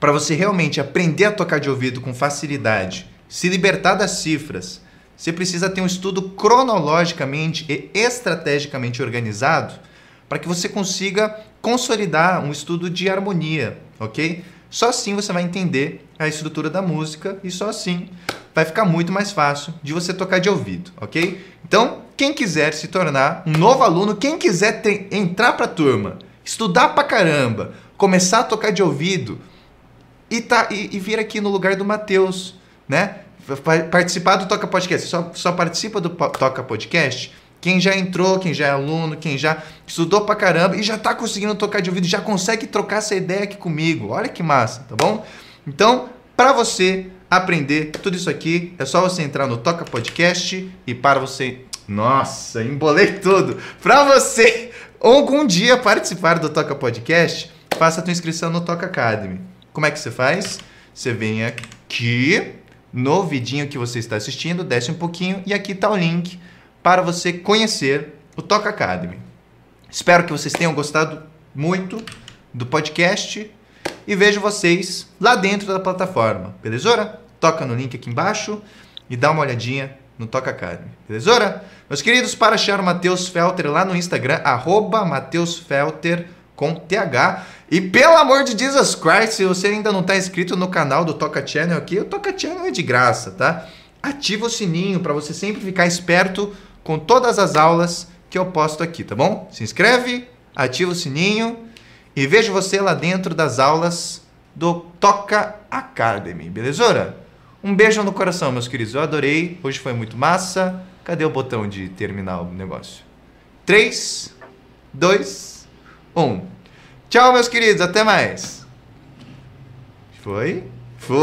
para você realmente aprender a tocar de ouvido com facilidade, se libertar das cifras, você precisa ter um estudo cronologicamente e estrategicamente organizado para que você consiga consolidar um estudo de harmonia, ok? Só assim você vai entender a estrutura da música e só assim vai ficar muito mais fácil de você tocar de ouvido, ok? Então, quem quiser se tornar um novo aluno, quem quiser ter- entrar para a turma, estudar pra caramba, começar a tocar de ouvido, e, tá, e, e vir aqui no lugar do Matheus, né? Pa- Participar do Toca Podcast. Só, só participa do Toca Podcast Quem já entrou, quem já é aluno, quem já estudou pra caramba e já tá conseguindo tocar de ouvido, já consegue trocar essa ideia aqui comigo. Olha que massa, tá bom? Então, para você aprender tudo isso aqui, é só você entrar no Toca Podcast e para você. Nossa, embolei tudo! Para você algum dia participar do Toca Podcast, faça a tua inscrição no Toca Academy. Como é que você faz? Você vem aqui no vidinho que você está assistindo, desce um pouquinho e aqui está o link para você conhecer o Toca Academy. Espero que vocês tenham gostado muito do podcast e vejo vocês lá dentro da plataforma, belezora? Toca no link aqui embaixo e dá uma olhadinha no Toca Academy, belezora? Meus queridos, para achar o Matheus Felter lá no Instagram, arroba Matheus Felter com TH. E pelo amor de Jesus Christ, se você ainda não está inscrito no canal do Toca Channel aqui, o Toca Channel é de graça, tá? Ativa o sininho para você sempre ficar esperto com todas as aulas que eu posto aqui, tá bom? Se inscreve, ativa o sininho e vejo você lá dentro das aulas do Toca Academy, belezura? Um beijo no coração, meus queridos. Eu adorei. Hoje foi muito massa. Cadê o botão de terminar o negócio? 3, 2, 1. Tchau, meus queridos. Até mais. Foi? Foi.